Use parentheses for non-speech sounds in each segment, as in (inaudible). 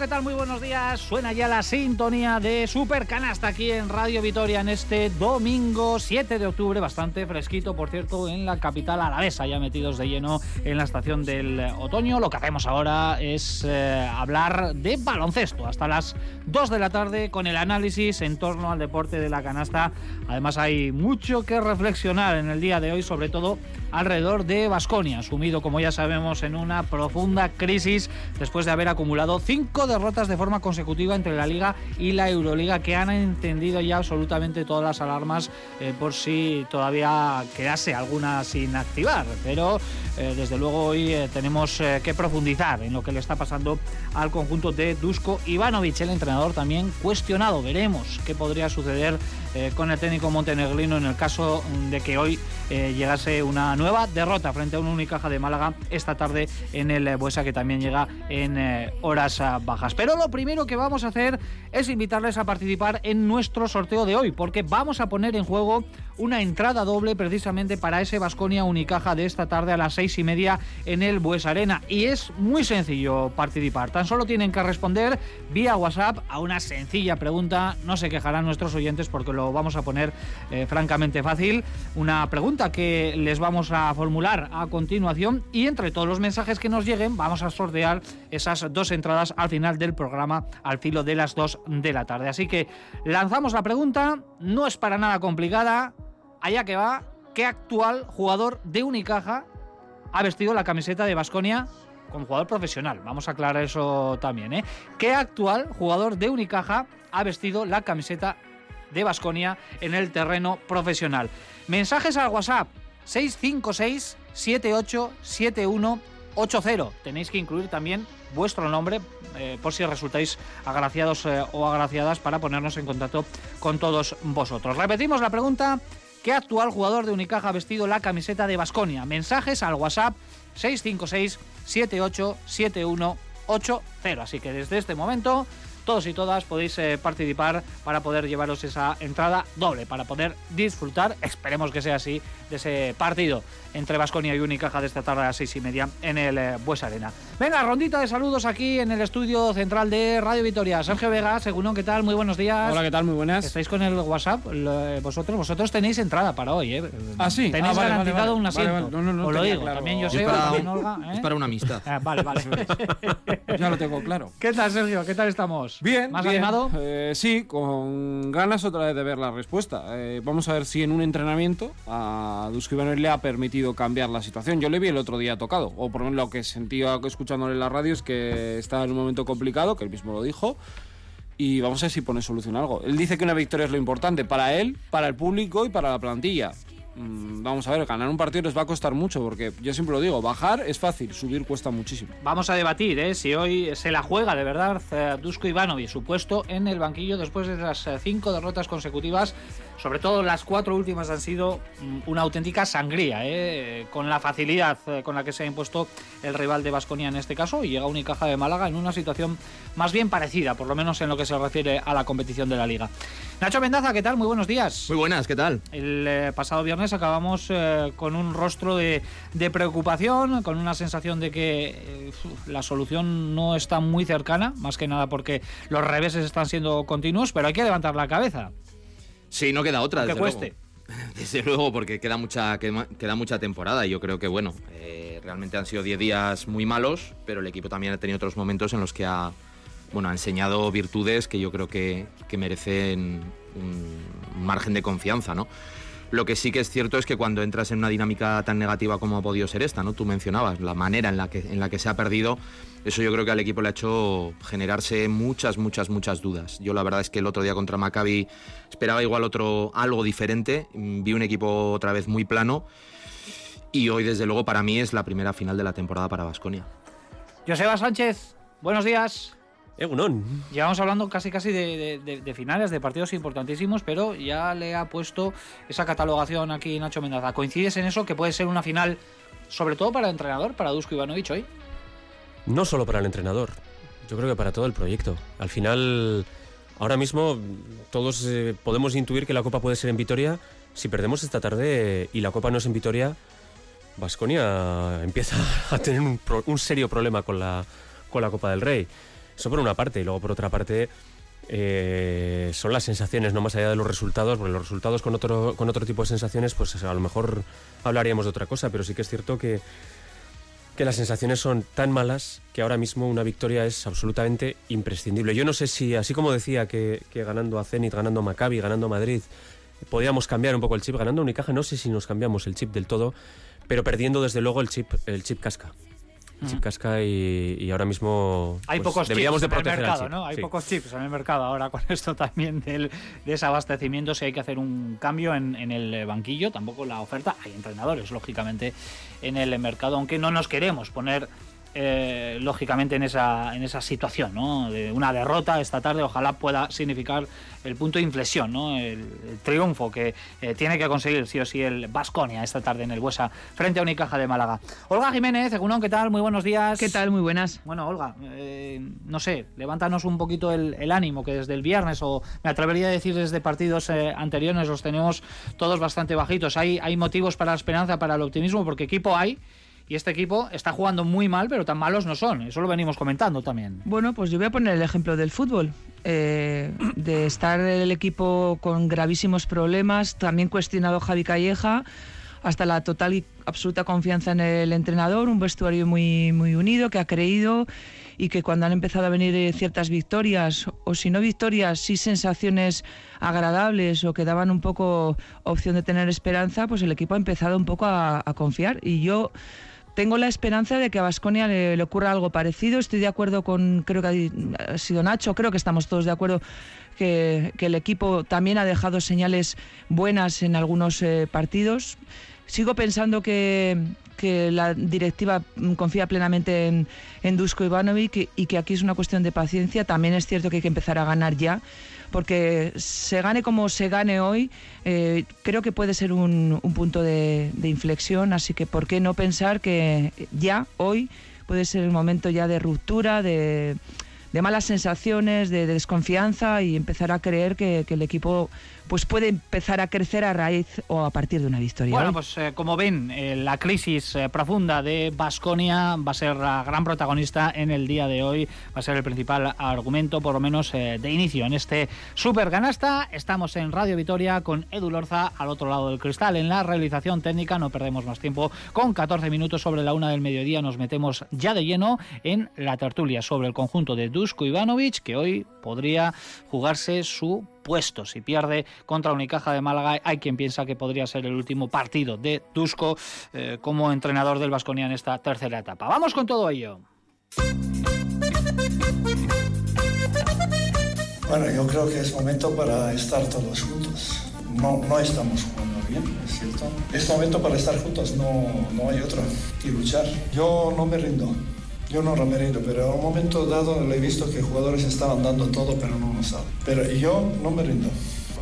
¿qué tal? Muy buenos días. Suena ya la sintonía de Super Canasta aquí en Radio Vitoria en este domingo 7 de octubre, bastante fresquito, por cierto, en la capital alavesa, ya metidos de lleno en la estación del otoño. Lo que hacemos ahora es eh, hablar de baloncesto hasta las 2 de la tarde con el análisis en torno al deporte de la canasta. Además hay mucho que reflexionar en el día de hoy, sobre todo alrededor de Basconia, sumido, como ya sabemos, en una profunda crisis después de haber acumulado cinco derrotas de forma consecutiva entre la Liga y la Euroliga, que han encendido ya absolutamente todas las alarmas eh, por si todavía quedase alguna sin activar. Pero eh, desde luego hoy eh, tenemos que profundizar en lo que le está pasando al conjunto de Dusko Ivanovic, el entrenador también cuestionado. Veremos qué podría suceder con el técnico montenegrino en el caso de que hoy llegase una nueva derrota frente a un Unicaja de Málaga esta tarde en el Buesa, que también llega en horas bajas. Pero lo primero que vamos a hacer es invitarles a participar en nuestro sorteo de hoy, porque vamos a poner en juego una entrada doble precisamente para ese Vasconia Unicaja de esta tarde a las seis y media en el Bues Arena. Y es muy sencillo participar. Tan solo tienen que responder vía WhatsApp a una sencilla pregunta. No se quejarán nuestros oyentes porque lo vamos a poner eh, francamente fácil. Una pregunta que les vamos a formular a continuación y entre todos los mensajes que nos lleguen vamos a sortear esas dos entradas al final del programa al filo de las dos de la tarde. Así que lanzamos la pregunta. No es para nada complicada allá que va, ¿qué actual jugador de Unicaja ha vestido la camiseta de Basconia como jugador profesional? Vamos a aclarar eso también, ¿eh? ¿Qué actual jugador de Unicaja ha vestido la camiseta de Basconia en el terreno profesional? Mensajes al WhatsApp 656 787180. Tenéis que incluir también vuestro nombre eh, por si resultáis agraciados eh, o agraciadas para ponernos en contacto con todos vosotros. Repetimos la pregunta ¿Qué actual jugador de Unicaja ha vestido la camiseta de Basconia? Mensajes al WhatsApp 656 787180. Así que desde este momento todos y todas podéis eh, participar para poder llevaros esa entrada doble, para poder disfrutar, esperemos que sea así, de ese partido entre Vasconia y Unicaja de esta tarde a las seis y media en el eh, Bues Arena. Venga, rondita de saludos aquí en el estudio central de Radio Vitoria. Sergio Vega, según ¿qué tal? Muy buenos días. Hola, ¿qué tal? Muy buenas. ¿Estáis con el WhatsApp? Vosotros vosotros tenéis entrada para hoy, ¿eh? Ah, sí. Tenéis ah, garantizado un asiento. No, no, no, Os lo digo. También yo sé. ¿eh? Es para una amistad. Ah, vale, vale. (laughs) ya lo tengo claro. ¿Qué tal, Sergio? ¿Qué tal estamos? Bien. ¿Más bien. animado? Eh, sí, con ganas otra vez de ver la respuesta. Eh, vamos a ver si en un entrenamiento a Dusko Ivanovic le ha permitido cambiar la situación. Yo le vi el otro día tocado, o por lo menos lo que sentía escuchándole en la radio es que estaba en un momento complicado, que él mismo lo dijo. Y vamos a ver si pone solución a algo. Él dice que una victoria es lo importante para él, para el público y para la plantilla. Mm, vamos a ver, ganar un partido les va a costar mucho, porque yo siempre lo digo, bajar es fácil, subir cuesta muchísimo. Vamos a debatir ¿eh? si hoy se la juega de verdad eh, Dusko Ivanovic, su puesto en el banquillo después de las eh, cinco derrotas consecutivas. Sobre todo las cuatro últimas han sido mm, una auténtica sangría, ¿eh? con la facilidad con la que se ha impuesto el rival de Basconia en este caso, y llega Unicaja de Málaga en una situación más bien parecida, por lo menos en lo que se refiere a la competición de la liga. Nacho Mendaza, ¿qué tal? Muy buenos días. Muy buenas, ¿qué tal? El eh, pasado viernes acabamos eh, con un rostro de, de, preocupación, con una sensación de que eh, la solución no está muy cercana, más que nada porque los reveses están siendo continuos, pero hay que levantar la cabeza. Sí, no queda otra. Que desde cueste. Luego. (laughs) Desde luego, porque queda mucha, queda mucha temporada y yo creo que, bueno, eh, realmente han sido 10 días muy malos, pero el equipo también ha tenido otros momentos en los que ha, bueno, ha enseñado virtudes que yo creo que, que merecen un margen de confianza, ¿no? Lo que sí que es cierto es que cuando entras en una dinámica tan negativa como ha podido ser esta, ¿no? Tú mencionabas la manera en la que, en la que se ha perdido, eso yo creo que al equipo le ha hecho generarse muchas, muchas, muchas dudas. Yo la verdad es que el otro día contra Maccabi esperaba igual otro algo diferente, vi un equipo otra vez muy plano y hoy desde luego para mí es la primera final de la temporada para Basconia. Joseba Sánchez, buenos días. Egunon. Llevamos hablando casi casi de, de, de, finales, de partidos importantísimos, pero ya le ha puesto esa catalogación aquí Nacho Mendaza. ¿Coincides en eso que puede ser una final, sobre todo para el entrenador, para Dusko Ivanovic hoy? No solo para el entrenador, yo creo que para todo el proyecto. Al final, ahora mismo todos eh, podemos intuir que la Copa puede ser en Vitoria. Si perdemos esta tarde y la Copa no es en Vitoria, Vasconia empieza (laughs) a tener un, pro, un serio problema con la, con la Copa del Rey Eso por una parte. Y luego por otra parte eh, son las sensaciones, no más allá de los resultados, porque los resultados con otro, con otro tipo de sensaciones, pues a lo mejor hablaríamos de otra cosa, pero sí que es cierto que, que las sensaciones son tan malas que ahora mismo una victoria es absolutamente imprescindible. Yo no sé si, así como decía que, ganando a Zenit, ganando a Maccabi, ganando a Madrid, podíamos cambiar un poco el chip, ganando a Unicaja, no sé si nos cambiamos el chip del todo, pero perdiendo desde luego el chip, el chip casca chip casca y, ahora mismo hay pues, pocos deberíamos chips de proteger en el mercado, ¿no? Hay pocos chips en el mercado ahora con (laughs) esto también del desabastecimiento. Si hay que hacer un cambio en, en, el banquillo, tampoco la oferta. Hay entrenadores, lógicamente, en el mercado, aunque no nos queremos poner eh, lógicamente en esa, en esa situación, ¿no? De una derrota esta tarde, ojalá pueda significar el punto de inflexión, ¿no? El, triunfo que eh, tiene que conseguir sí o sí el Vasconia esta tarde en el Buesa frente a Unicaja de Málaga. Olga Jiménez, Egunon, ¿qué tal? Muy buenos días. ¿Qué tal? Muy buenas. Bueno, Olga, eh, no sé, levántanos un poquito el, ánimo que desde el viernes o me atrevería a decir desde partidos anteriores los tenemos todos bastante bajitos. Hay, hay motivos para la esperanza, para el optimismo, porque equipo hay y este equipo está jugando muy mal, pero tan malos no son. Eso lo venimos comentando también. Bueno, pues yo voy a poner el ejemplo del fútbol. Eh, de estar el equipo con gravísimos problemas, también cuestionado Javi Calleja, hasta la total y absoluta confianza en el entrenador, un vestuario muy, muy unido que ha creído y que cuando han empezado a venir ciertas victorias, o si no victorias, sí sensaciones agradables o que daban un poco opción de tener esperanza, pues el equipo ha empezado un poco a, a confiar. Y yo tengo la esperanza de que a Vasconia le, ocurra algo parecido. Estoy de acuerdo con, creo que ha sido Nacho, creo que estamos todos de acuerdo que, el equipo también ha dejado señales buenas en algunos eh, partidos. Sigo pensando que, la directiva confía plenamente en, en Dusko Ivanovic y que aquí es una cuestión de paciencia. También es cierto que hay que empezar a ganar ya porque se gane como se gane hoy, eh, creo que puede ser un, punto de, de, inflexión, así que ¿por qué no pensar que ya hoy puede ser el momento ya de ruptura, de de malas sensaciones, de, desconfianza y empezar a creer que, el equipo pues puede empezar a crecer a raíz o a partir de una victoria. Bueno, pues eh, como ven, eh, la crisis eh, profunda de Basconia va a ser la gran protagonista en el día de hoy, va a ser el principal argumento, por lo menos de inicio en este Super Ganasta. Estamos en Radio Vitoria con Edu Lorza al otro lado del cristal. En la realización técnica no perdemos más tiempo. Con 14 minutos sobre la una del mediodía nos metemos ya de lleno en la tertulia sobre el conjunto de Dusko Ivanovic, que hoy podría jugarse su puesto. Si pierde contra Unicaja de Málaga, hay quien piensa que podría ser el último partido de Dusko eh, como entrenador del Vasconia en esta tercera etapa. Vamos con todo ello. Bueno, yo creo que es momento para estar todos juntos. No, no estamos jugando bien, es cierto. Es momento para estar juntos, no, no hay otro. Y luchar. Yo no me rindo. Yo no Ramerino, pero en un momento dado le he visto que jugadores estaban dando todo, pero no lo saben. Pero yo no me rindo.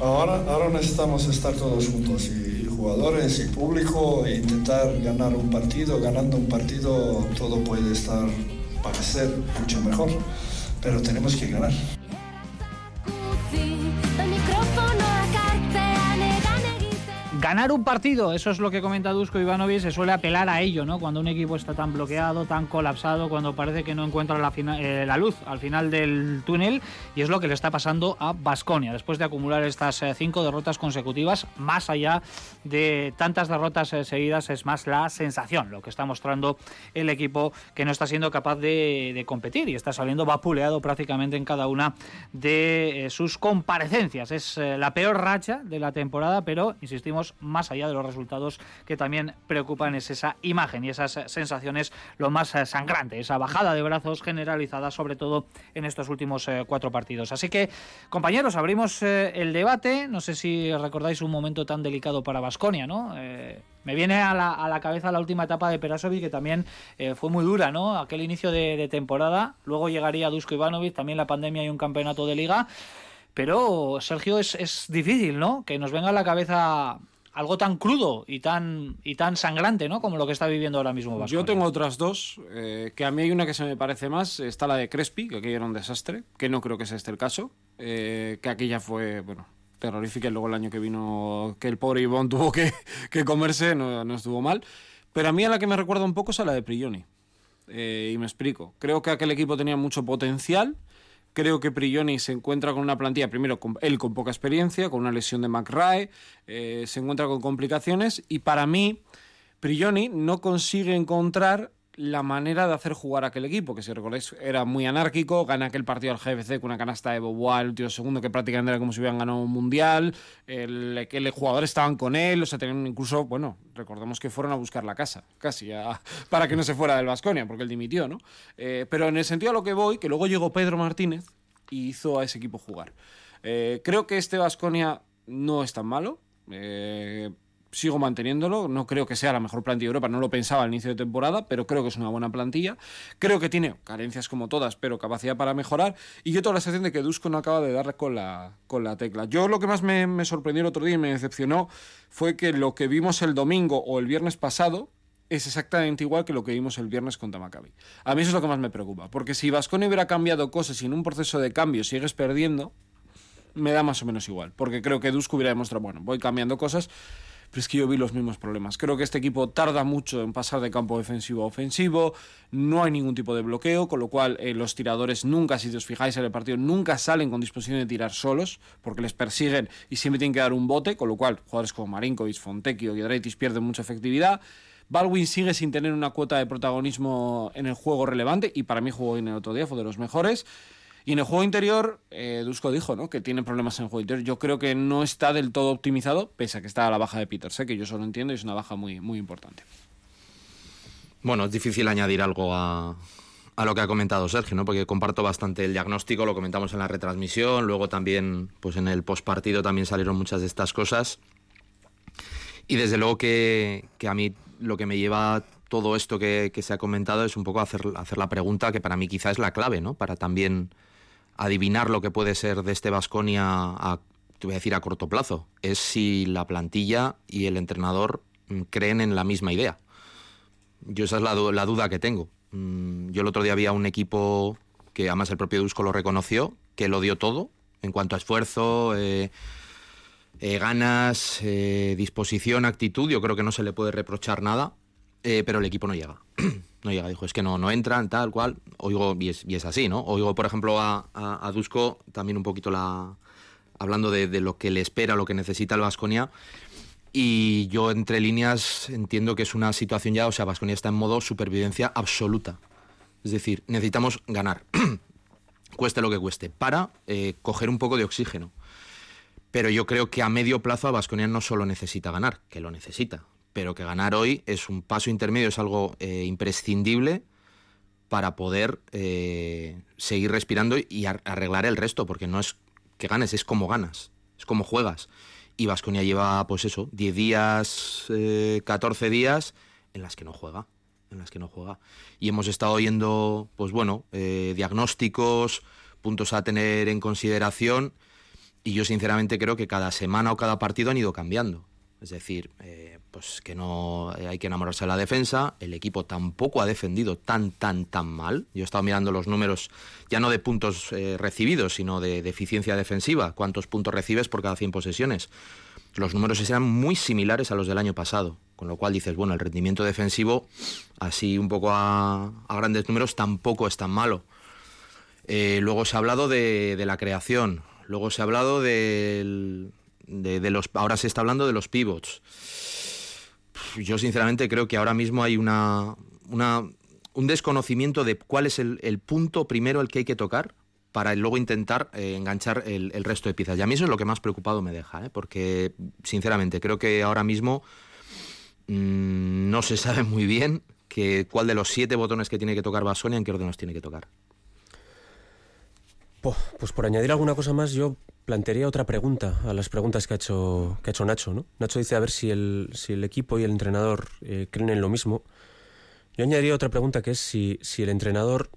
Ahora, ahora necesitamos estar todos juntos, y, jugadores y público, e intentar ganar un partido. Ganando un partido todo puede estar, parecer mucho mejor, pero tenemos que ganar. Ganar un partido, eso es lo que comenta Dusko Ivanovic, se suele apelar a ello, ¿no? Cuando un equipo está tan bloqueado, tan colapsado, cuando parece que no encuentra la, eh, la luz al final del túnel, y es lo que le está pasando a Basconia, después de acumular estas eh, cinco derrotas consecutivas, más allá de tantas derrotas eh, seguidas, es más la sensación, lo que está mostrando el equipo que no está siendo capaz de, de competir y está saliendo vapuleado prácticamente en cada una de sus comparecencias. Es la peor racha de la temporada, pero insistimos, más allá de los resultados que también preocupan es esa imagen y esas sensaciones lo más eh, sangrante, esa bajada de brazos generalizada sobre todo en estos últimos eh, cuatro partidos. Así que, compañeros, abrimos eh, el debate. No sé si recordáis un momento tan delicado para Vasconia, ¿no? me viene a la, cabeza la última etapa de Perasovic, que también fue muy dura, ¿no? Aquel inicio de, temporada. Luego llegaría Dusko Ivanovic, también la pandemia y un campeonato de liga. Pero, Sergio, es, es difícil, ¿no? Que nos venga a la cabeza algo tan crudo y tan, y tan sangrante, ¿no? Como lo que está viviendo ahora mismo Yo tengo otras dos, eh, que a mí hay una que se me parece más, está la de Crespi, que aquello era un desastre, que no creo que sea este el caso, eh, que aquella fue, bueno, terrorífica y luego el año que vino, que el pobre Ivón (laughs) tuvo que, que comerse, no, no, estuvo mal. Pero a mí a la que me recuerda un poco es a la de Prigioni. Eh, y me explico. Creo que aquel equipo tenía mucho potencial Creo que Prigioni se encuentra con una plantilla, primero, con, él con poca experiencia, con una lesión de McRae, eh, se encuentra con complicaciones y para mí Prigioni no consigue encontrar la manera de hacer jugar aquel equipo, que si recordáis era muy anárquico, gana aquel partido al GFC con una canasta de Bobois el último segundo, que prácticamente era como si hubieran ganado un mundial, el, que los jugadores estaban con él, o sea, tenían incluso, bueno, recordemos que fueron a buscar la casa, casi, (laughs) para que no se fuera del Vasconia, porque él dimitió, ¿no? Eh, pero en el sentido a lo que voy, que luego llegó Pedro Martínez y hizo a ese equipo jugar. Eh, creo que este Vasconia no es tan malo. Eh, sigo manteniéndolo. No creo que sea la mejor plantilla de Europa, no lo pensaba al inicio de temporada, pero creo que es una buena plantilla. Creo que tiene carencias como todas, pero capacidad para mejorar. Y yo tengo la sensación de que Dusko no acaba de darle con la, con la tecla. Yo lo que más me, me sorprendió el otro día y me decepcionó fue que lo que vimos el domingo o el viernes pasado es exactamente igual que lo que vimos el viernes contra Maccabi. A mí eso es lo que más me preocupa, porque si Vasconi hubiera cambiado cosas y en un proceso de cambio sigues perdiendo, me da más o menos igual, porque creo que Dusko hubiera demostrado, bueno, voy cambiando cosas, pero es que yo vi los mismos problemas. Creo que este equipo tarda mucho en pasar de campo defensivo a ofensivo, no hay ningún tipo de bloqueo, con lo cual eh, los tiradores nunca, si os fijáis en el partido, nunca salen con disposición de tirar solos, porque les persiguen y siempre tienen que dar un bote, con lo cual jugadores como Marinkovic, Fontecchio y Draitis pierden mucha efectividad. Baldwin sigue sin tener una cuota de protagonismo en el juego relevante y para mí jugó en el otro día, fue de los mejores. Y en el juego interior, eh, Dusko dijo ¿no? que tiene problemas en el juego interior. Yo creo que no está del todo optimizado, pese a que está a la baja de Peters, ¿eh? que yo solo entiendo y es una baja muy, muy importante. Bueno, es difícil añadir algo a, a lo que ha comentado Sergio, ¿no? porque comparto bastante el diagnóstico, lo comentamos en la retransmisión, luego también pues en el postpartido también salieron muchas de estas cosas. Y desde luego que, que a mí lo que me lleva todo esto que, que, se ha comentado es un poco hacer, hacer la pregunta que para mí quizá es la clave, ¿no? Para también adivinar lo que puede ser de este Vasconia a, te voy a decir a corto plazo, es si la plantilla y el entrenador mm, creen en la misma idea. Yo esa es la, la duda que tengo. Mm, yo el otro día había un equipo que además el propio Dusko lo reconoció, que lo dio todo en cuanto a esfuerzo, eh, eh, ganas, eh, disposición, actitud. Yo creo que no se le puede reprochar nada, pero el equipo no llega. (clears throat) no llega, dijo, es que no, no entran, tal cual. Oigo, y es, así, ¿no? Oigo, por ejemplo, a, a, a Dusko también un poquito la. hablando de, de, lo que le espera, lo que necesita el Vasconia. Y yo, entre líneas, entiendo que es una situación ya, o sea, Vasconia está en modo supervivencia absoluta. Es decir, necesitamos ganar, (clears throat) cueste lo que cueste, para eh, coger un poco de oxígeno. Pero yo creo que a medio plazo a Vasconia no solo necesita ganar, que lo necesita, pero que ganar hoy es un paso intermedio, es algo eh, imprescindible para poder eh, seguir respirando y arreglar el resto, porque no es que ganes, es como ganas, es como juegas. Y Vasconia lleva, pues eso, 10 días, eh, 14 días en las que no juega, en las que no juega. Y hemos estado oyendo, pues bueno, eh, diagnósticos, puntos a tener en consideración, y yo sinceramente creo que cada semana o cada partido han ido cambiando. Es decir, pues que no hay que enamorarse de la defensa. El equipo tampoco ha defendido tan, tan, tan mal. Yo he estado mirando los números, ya no de puntos eh, recibidos, sino de, eficiencia defensiva. ¿Cuántos puntos recibes por cada 100 posesiones? Los números eran muy similares a los del año pasado. Con lo cual dices, bueno, el rendimiento defensivo, así un poco a, a grandes números, tampoco es tan malo. Eh, luego se ha hablado de, de la creación. Luego se ha hablado del, de, de, los, ahora se está hablando de los pivots. Yo sinceramente creo que ahora mismo hay una, una un desconocimiento de cuál es el, punto primero el que hay que tocar para luego intentar eh, enganchar el, resto de piezas. Y a mí eso es lo que más preocupado me deja, ¿eh? porque sinceramente creo que ahora mismo mmm, no se sabe muy bien que, cuál de los siete botones que tiene que tocar Basonia en qué orden los tiene que tocar. Pues por añadir alguna cosa más, yo plantearía otra pregunta a las preguntas que ha hecho, que ha hecho Nacho. ¿no? Nacho dice a ver si el, si el equipo y el entrenador eh, creen en lo mismo. Yo añadiría otra pregunta que es si, si el entrenador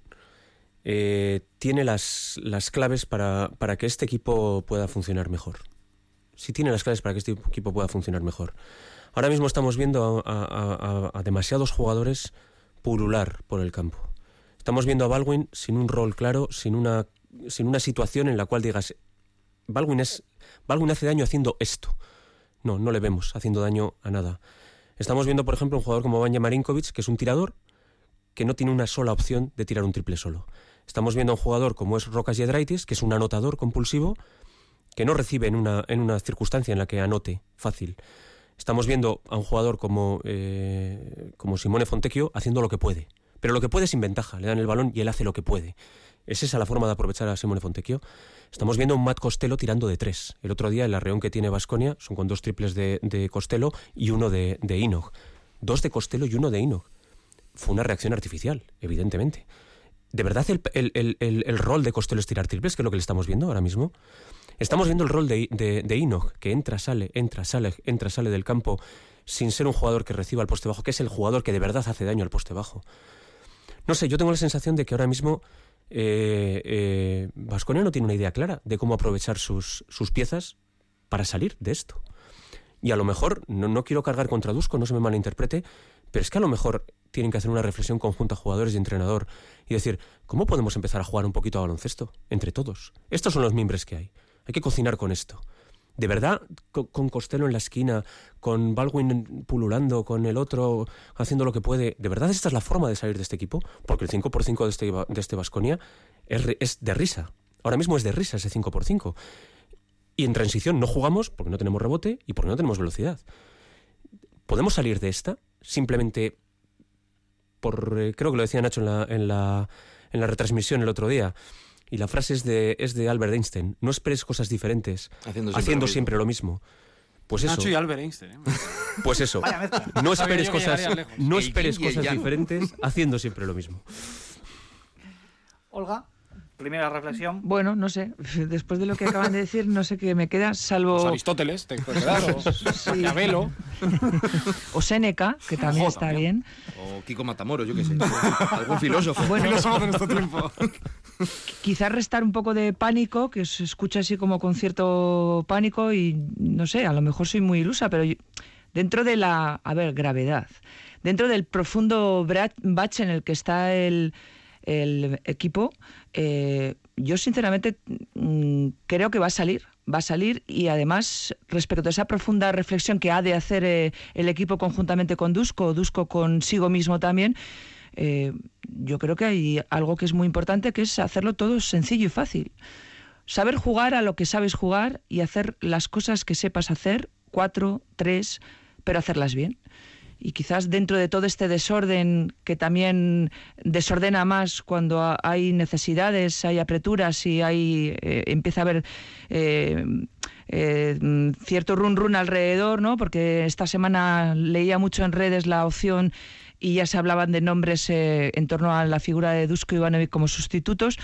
eh, tiene las, las claves para, para, que este equipo pueda funcionar mejor. Si tiene las claves para que este equipo pueda funcionar mejor. Ahora mismo estamos viendo a, demasiados jugadores pulular por el campo. Estamos viendo a Baldwin sin un rol claro, sin una, sin una situación en la cual digas, Baldwin, es, hace daño haciendo esto. No, no le vemos haciendo daño a nada. Estamos viendo, por ejemplo, un jugador como Vanja Marinkovic, que es un tirador que no tiene una sola opción de tirar un triple solo. Estamos viendo a un jugador como es Rocas Yedraitis, que es un anotador compulsivo, que no recibe en una, en una circunstancia en la que anote fácil. Estamos viendo a un jugador como, eh, como Simone Fontecchio haciendo lo que puede. Pero lo que puede sin ventaja. Le dan el balón y él hace lo que puede. ¿Es esa la forma de aprovechar a Simone Fontecchio? Estamos viendo un Matt Costello tirando de tres. El otro día, el arreón que tiene Basconia son con dos triples de, Costello y uno de, de Inog. Dos de Costello y uno de Inog. Fue una reacción artificial, evidentemente. ¿De verdad el, rol de Costello es tirar triples, que es lo que le estamos viendo ahora mismo? Estamos viendo el rol de, de, de Inog, que entra, sale, entra, sale, entra, sale del campo sin ser un jugador que reciba el poste bajo, que es el jugador que de verdad hace daño al poste bajo. No sé, yo tengo la sensación de que ahora mismo eh, eh, no tiene una idea clara de cómo aprovechar sus, sus piezas para salir de esto. Y a lo mejor, no, no, quiero cargar contra Dusko, no se me malinterprete, pero es que a lo mejor tienen que hacer una reflexión conjunta jugadores y entrenador y decir, ¿cómo podemos empezar a jugar un poquito a baloncesto? Entre todos. Estos son los mimbres que hay. Hay que cocinar con esto. De verdad, con, con Costello en la esquina, con Baldwin pululando, con el otro haciendo lo que puede, ¿de verdad esta es la forma de salir de este equipo? Porque el 5 por 5 de este, de este Basconia es, es de risa. Ahora mismo es de risa ese 5 por 5 Y en transición no jugamos porque no tenemos rebote y porque no tenemos velocidad. ¿Podemos salir de esta simplemente por... Eh, creo que lo decía Nacho en la, en la, en la retransmisión el otro día. Y la frase es de, es de Albert Einstein. No esperes cosas diferentes, haciendo siempre, haciendo lo, siempre lo mismo. Pues eso. Nacho y Albert Einstein. ¿eh? (laughs) Pues eso. No esperes cosas, no esperes cosas diferentes, haciendo siempre lo mismo. Olga primera reflexión. Bueno, no sé, (laughs) después de lo que acaban de decir, no sé qué me queda, salvo... Pues Aristóteles, te puede quedar, o (laughs) sí. o Séneca, que también Ojo, está también. bien. O Kiko Matamoros, yo qué sé, algún filósofo. Bueno, filósofo de nuestro tiempo. Quizás restar un poco de pánico, que se escucha así como con cierto pánico y, no sé, a lo mejor soy muy ilusa, pero dentro de la, a ver, gravedad, dentro del profundo bache en el que está el equipo, eh, yo sinceramente mm, creo que va a salir, va a salir y además respecto a esa profunda reflexión que ha de hacer eh, el equipo conjuntamente con Dusko, Dusko consigo mismo también, eh, yo creo que hay algo que es muy importante que es hacerlo todo sencillo y fácil. Saber jugar a lo que sabes jugar y hacer las cosas que sepas hacer, cuatro, tres, pero hacerlas bien y quizás dentro de todo este desorden que también desordena más cuando hay necesidades, hay apreturas y hay eh, empieza a haber eh, cierto run run alrededor, ¿no? Porque esta semana leía mucho en redes la opción y ya se hablaban de nombres en torno a la figura de Dusko Ivanovic como sustitutos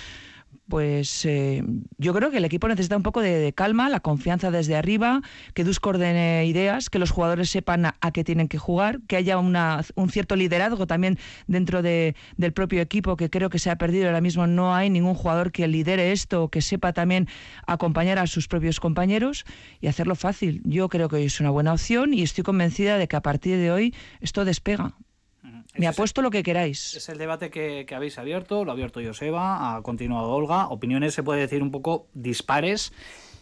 pues eh, yo creo que el equipo necesita un poco de, calma, la confianza desde arriba, que Dus coordene ideas, que los jugadores sepan a, qué tienen que jugar, que haya una, un cierto liderazgo también dentro de, del propio equipo, que creo que se ha perdido ahora mismo. No hay ningún jugador que lidere esto que sepa también acompañar a sus propios compañeros y hacerlo fácil. Yo creo que hoy es una buena opción y estoy convencida de que a partir de hoy esto despega. Me apuesto lo que queráis. Es el debate que, que, habéis abierto, lo ha abierto Joseba, ha continuado Olga. Opiniones, se puede decir, un poco dispares.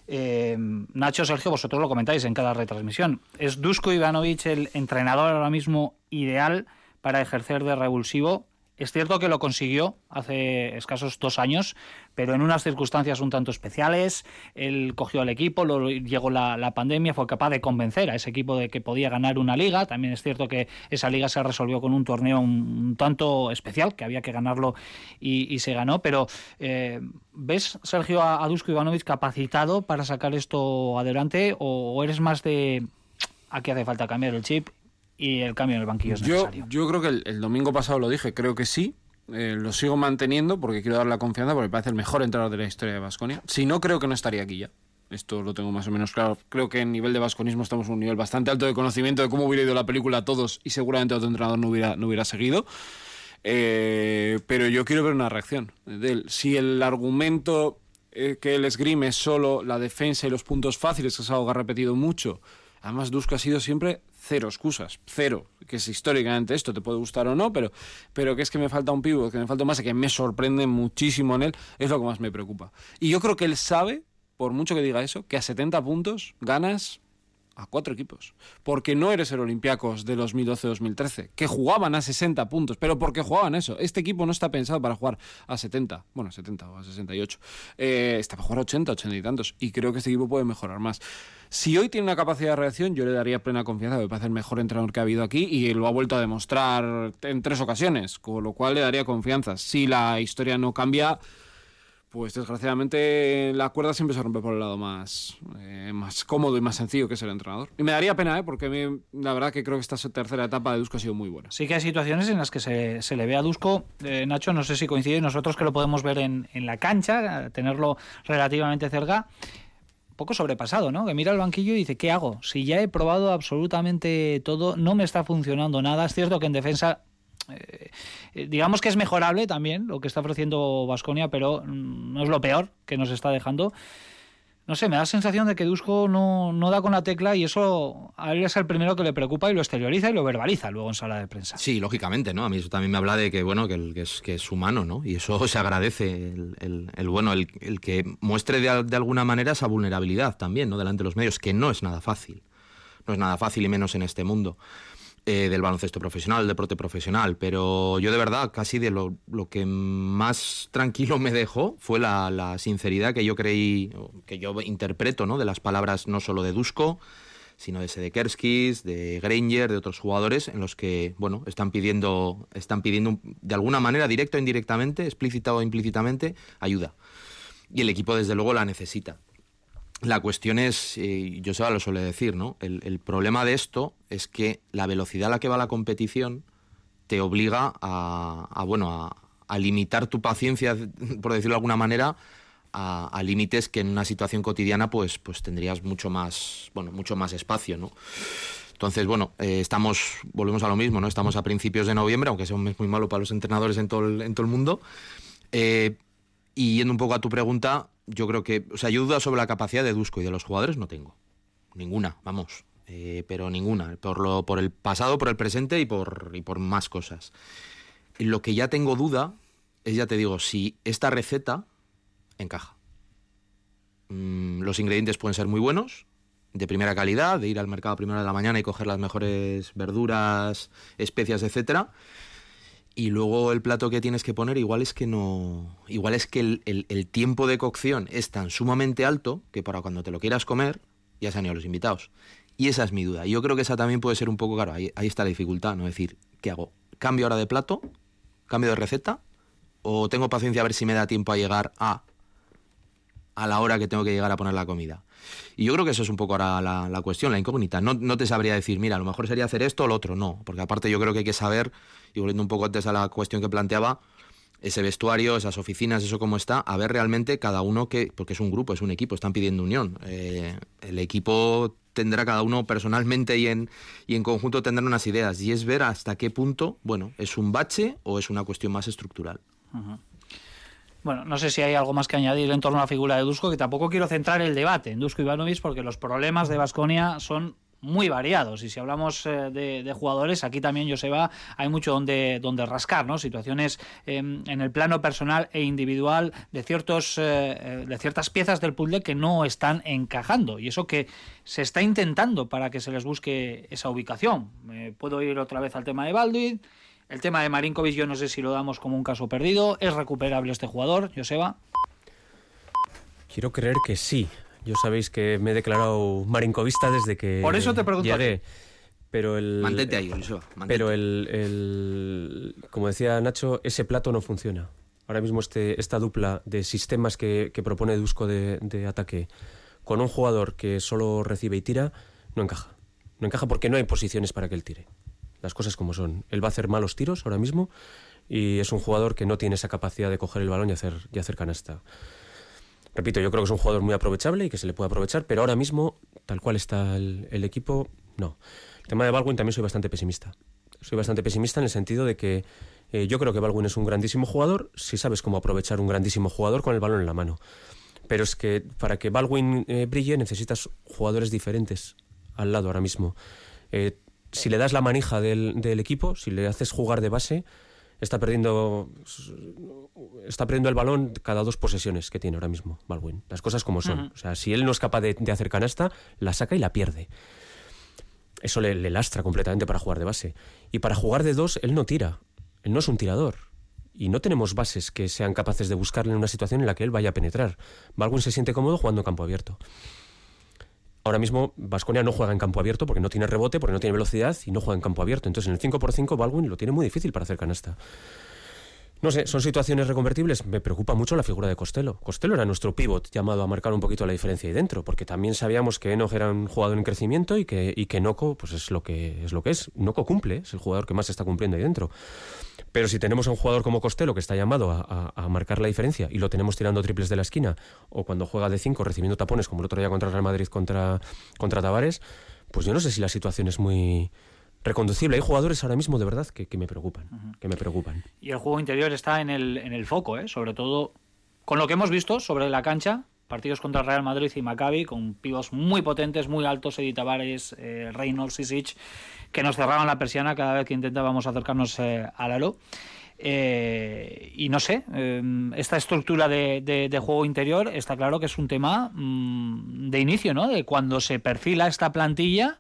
Eh, Nacho, Sergio, vosotros lo comentáis en cada retransmisión. ¿Es Dusko Ivanovic el entrenador ahora mismo ideal para ejercer de revulsivo? Es cierto que lo consiguió hace escasos dos años, pero en unas circunstancias un tanto especiales. Él cogió al equipo, lo, llegó la, pandemia, fue capaz de convencer a ese equipo de que podía ganar una liga. También es cierto que esa liga se resolvió con un torneo un, tanto especial, que había que ganarlo y, se ganó. Pero eh, ¿ves, Sergio, a, a Dusko Ivanovic capacitado para sacar esto adelante o, o eres más de aquí hace falta cambiar el chip y el cambio en el banquillo es necesario. Yo, yo creo que el, el, domingo pasado lo dije, creo que sí. Eh, lo sigo manteniendo porque quiero dar la confianza porque me parece el mejor entrenador de la historia de Basconia. Si no, creo que no estaría aquí ya. Esto lo tengo más o menos claro. Creo que en nivel de vasconismo estamos en un nivel bastante alto de conocimiento de cómo hubiera ido la película a todos y seguramente otro entrenador no hubiera, no hubiera seguido. Eh, pero yo quiero ver una reacción de él. Si el argumento eh, que él esgrime es solo la defensa y los puntos fáciles, que es algo que ha repetido mucho, además Dusko ha sido siempre cero excusas, cero, que es históricamente esto, te puede gustar o no, pero, pero que es que me falta un pívot, que me falta más, que me sorprende muchísimo en él, es lo que más me preocupa. Y yo creo que él sabe, por mucho que diga eso, que a 70 puntos ganas a cuatro equipos. Porque no eres el Olympiacos de 2012-2013, que jugaban a 60 puntos, pero porque jugaban eso. Este equipo no está pensado para jugar a 70, bueno, a 70 o a 68. Eh, está para jugar a 80, 80 y tantos. Y creo que este equipo puede mejorar más. Si hoy tiene una capacidad de reacción, yo le daría plena confianza, me parece el mejor entrenador que ha habido aquí y lo ha vuelto a demostrar en tres ocasiones, con lo cual le daría confianza. Si la historia no cambia, pues desgraciadamente la cuerda siempre se rompe por el lado más, eh, más cómodo y más sencillo que es el entrenador. Y me daría pena, ¿eh? porque a mí, la verdad que creo que esta tercera etapa de Dusko ha sido muy buena. Sí que hay situaciones en las que se, se le ve a Dusko, eh, Nacho, no sé si coincide, nosotros que lo podemos ver en, en la cancha, tenerlo relativamente cerca, poco sobrepasado, ¿no? Que mira el banquillo y dice, ¿qué hago? Si ya he probado absolutamente todo, no me está funcionando nada. Es cierto que en defensa eh, eh, digamos que es mejorable también lo que está ofreciendo Vasconia, pero mm, no es lo peor que nos está dejando. No sé, me da la sensación de que Dusko no, no da con la tecla y eso a él es el primero que le preocupa y lo exterioriza y lo verbaliza luego en sala de prensa. Sí, lógicamente, ¿no? A mí eso también me habla de que, bueno, que, es, que es, humano, ¿no? Y eso (laughs) se agradece, el, el, bueno, el, que muestre de, de, alguna manera esa vulnerabilidad también, ¿no? Delante de los medios, que no es nada fácil. No es nada fácil y menos en este mundo eh, del baloncesto profesional, del deporte profesional, pero yo de verdad casi de lo, que más tranquilo me dejó fue la, la, sinceridad que yo creí, que yo interpreto ¿no? de las palabras no solo de Dusko, sino de Sedekerskis, de Granger, de otros jugadores en los que, bueno, están pidiendo, están pidiendo de alguna manera, directa o indirectamente, explícita o implícitamente, ayuda. Y el equipo desde luego la necesita. La cuestión es, eh, yo se lo suele decir, ¿no? El, el, problema de esto es que la velocidad a la que va la competición te obliga a, a bueno, a, limitar tu paciencia, (laughs) por decirlo de alguna manera, a, límites que en una situación cotidiana pues, pues tendrías mucho más, bueno, mucho más espacio, ¿no? Entonces, bueno, eh, estamos, volvemos a lo mismo, ¿no? Estamos a principios de noviembre, aunque sea un mes muy malo para los entrenadores en todo el, en todo el mundo. Eh, y yendo un poco a tu pregunta, yo creo que, o sea, yo duda sobre la capacidad de Dusko y de los jugadores no tengo. Ninguna, vamos. Eh, pero ninguna. Por, lo, por el pasado, por el presente y por, y por más cosas. Lo que ya tengo duda es, ya te digo, si esta receta encaja. Mm, los ingredientes pueden ser muy buenos, de primera calidad, de ir al mercado a primera de la mañana y coger las mejores verduras, especias, etcétera y luego el plato que tienes que poner igual es que no igual es que el, el, tiempo de cocción es tan sumamente alto que para cuando te lo quieras comer ya se han ido los invitados. Y esa es mi duda. Yo creo que esa también puede ser un poco claro ahí, ahí está la dificultad no es decir qué hago cambio ahora de plato cambio de receta o tengo paciencia a ver si me da tiempo a llegar a a la hora que tengo que llegar a poner la comida y yo creo que eso es un poco ahora la, la cuestión, la incógnita. No, no, te sabría decir, mira, a lo mejor sería hacer esto o lo otro, no. Porque aparte yo creo que hay que saber, y volviendo un poco antes a la cuestión que planteaba, ese vestuario, esas oficinas, eso cómo está, a ver realmente cada uno que, porque es un grupo, es un equipo, están pidiendo unión. Eh, el equipo tendrá cada uno personalmente y en, y en conjunto tendrán unas ideas. Y es ver hasta qué punto, bueno, es un bache o es una cuestión más estructural. Uh. Bueno, no sé si hay algo más que añadir en torno a la figura de Dusko, que tampoco quiero centrar el debate en Dusko Ivanovic porque los problemas de Vasconia son muy variados y si hablamos eh, de, de, jugadores aquí también Joseba hay mucho donde, donde rascar no situaciones eh, en el plano personal e individual de ciertos eh, de ciertas piezas del puzzle que no están encajando y eso que se está intentando para que se les busque esa ubicación. Puedo ir otra vez al tema de Baldwin el tema de Marinkovic yo no sé si lo damos como un caso perdido. ¿Es recuperable este jugador, Joseba? Quiero creer que sí. Yo sabéis que me he declarado marincovista desde que Por eso te pregunto llegué. Pero el, Mantente ahí, Joseba. Pero el, el, como decía Nacho, ese plato no funciona. Ahora mismo este, esta dupla de sistemas que, que propone Dusko de, de ataque con un jugador que solo recibe y tira, no encaja. No encaja porque no hay posiciones para que él tire las cosas como son. Él va a hacer malos tiros ahora mismo y es un jugador que no tiene esa capacidad de coger el balón y hacer, y hacer canasta. Repito, yo creo que es un jugador muy aprovechable y que se le puede aprovechar, pero ahora mismo, tal cual está el, equipo, no. El tema de Baldwin también soy bastante pesimista. Soy bastante pesimista en el sentido de que eh, yo creo que Baldwin es un grandísimo jugador si sabes cómo aprovechar un grandísimo jugador con el balón en la mano. Pero es que para que Baldwin eh, brille necesitas jugadores diferentes al lado ahora mismo. Eh, si le das la manija del, del, equipo, si le haces jugar de base, está perdiendo está perdiendo el balón cada dos posesiones que tiene ahora mismo Baldwin. Las cosas como son. Uh -huh. O sea, si él no es capaz de, de, hacer canasta, la saca y la pierde. eso le, le lastra completamente para jugar de base. Y para jugar de dos, él no tira. Él no es un tirador. Y no tenemos bases que sean capaces de buscarle en una situación en la que él vaya a penetrar. Baldwin se siente cómodo jugando en campo abierto. Ahora mismo Vasconia no juega en campo abierto porque no tiene rebote, porque no tiene velocidad y no juega en campo abierto. Entonces en el 5x5 Baldwin lo tiene muy difícil para hacer canasta. No sé, son situaciones reconvertibles. Me preocupa mucho la figura de Costello. Costello era nuestro pivot llamado a marcar un poquito la diferencia ahí dentro, porque también sabíamos que Enoch era un jugador en crecimiento y que, y que Noco pues es lo que es lo que es. Noco cumple, es el jugador que más está cumpliendo ahí dentro. Pero si tenemos a un jugador como Costello que está llamado a, marcar la diferencia y lo tenemos tirando triples de la esquina, o cuando juega de 5 recibiendo tapones, como el otro día contra Real Madrid contra, contra Tavares, pues yo no sé si la situación es muy reconducible. Hay jugadores ahora mismo de verdad que, que me preocupan, uh -huh. que me preocupan. Y el juego interior está en el, en el foco, ¿eh? sobre todo con lo que hemos visto sobre la cancha, partidos contra Real Madrid y Maccabi, con pibos muy potentes, muy altos, Edith Tavares, eh, Reynolds, Sisic, que nos cerraban la persiana cada vez que intentábamos acercarnos eh, al aro. Eh, y no sé, eh, esta estructura de, de, de, juego interior está claro que es un tema mmm, de inicio, ¿no? De cuando se perfila esta plantilla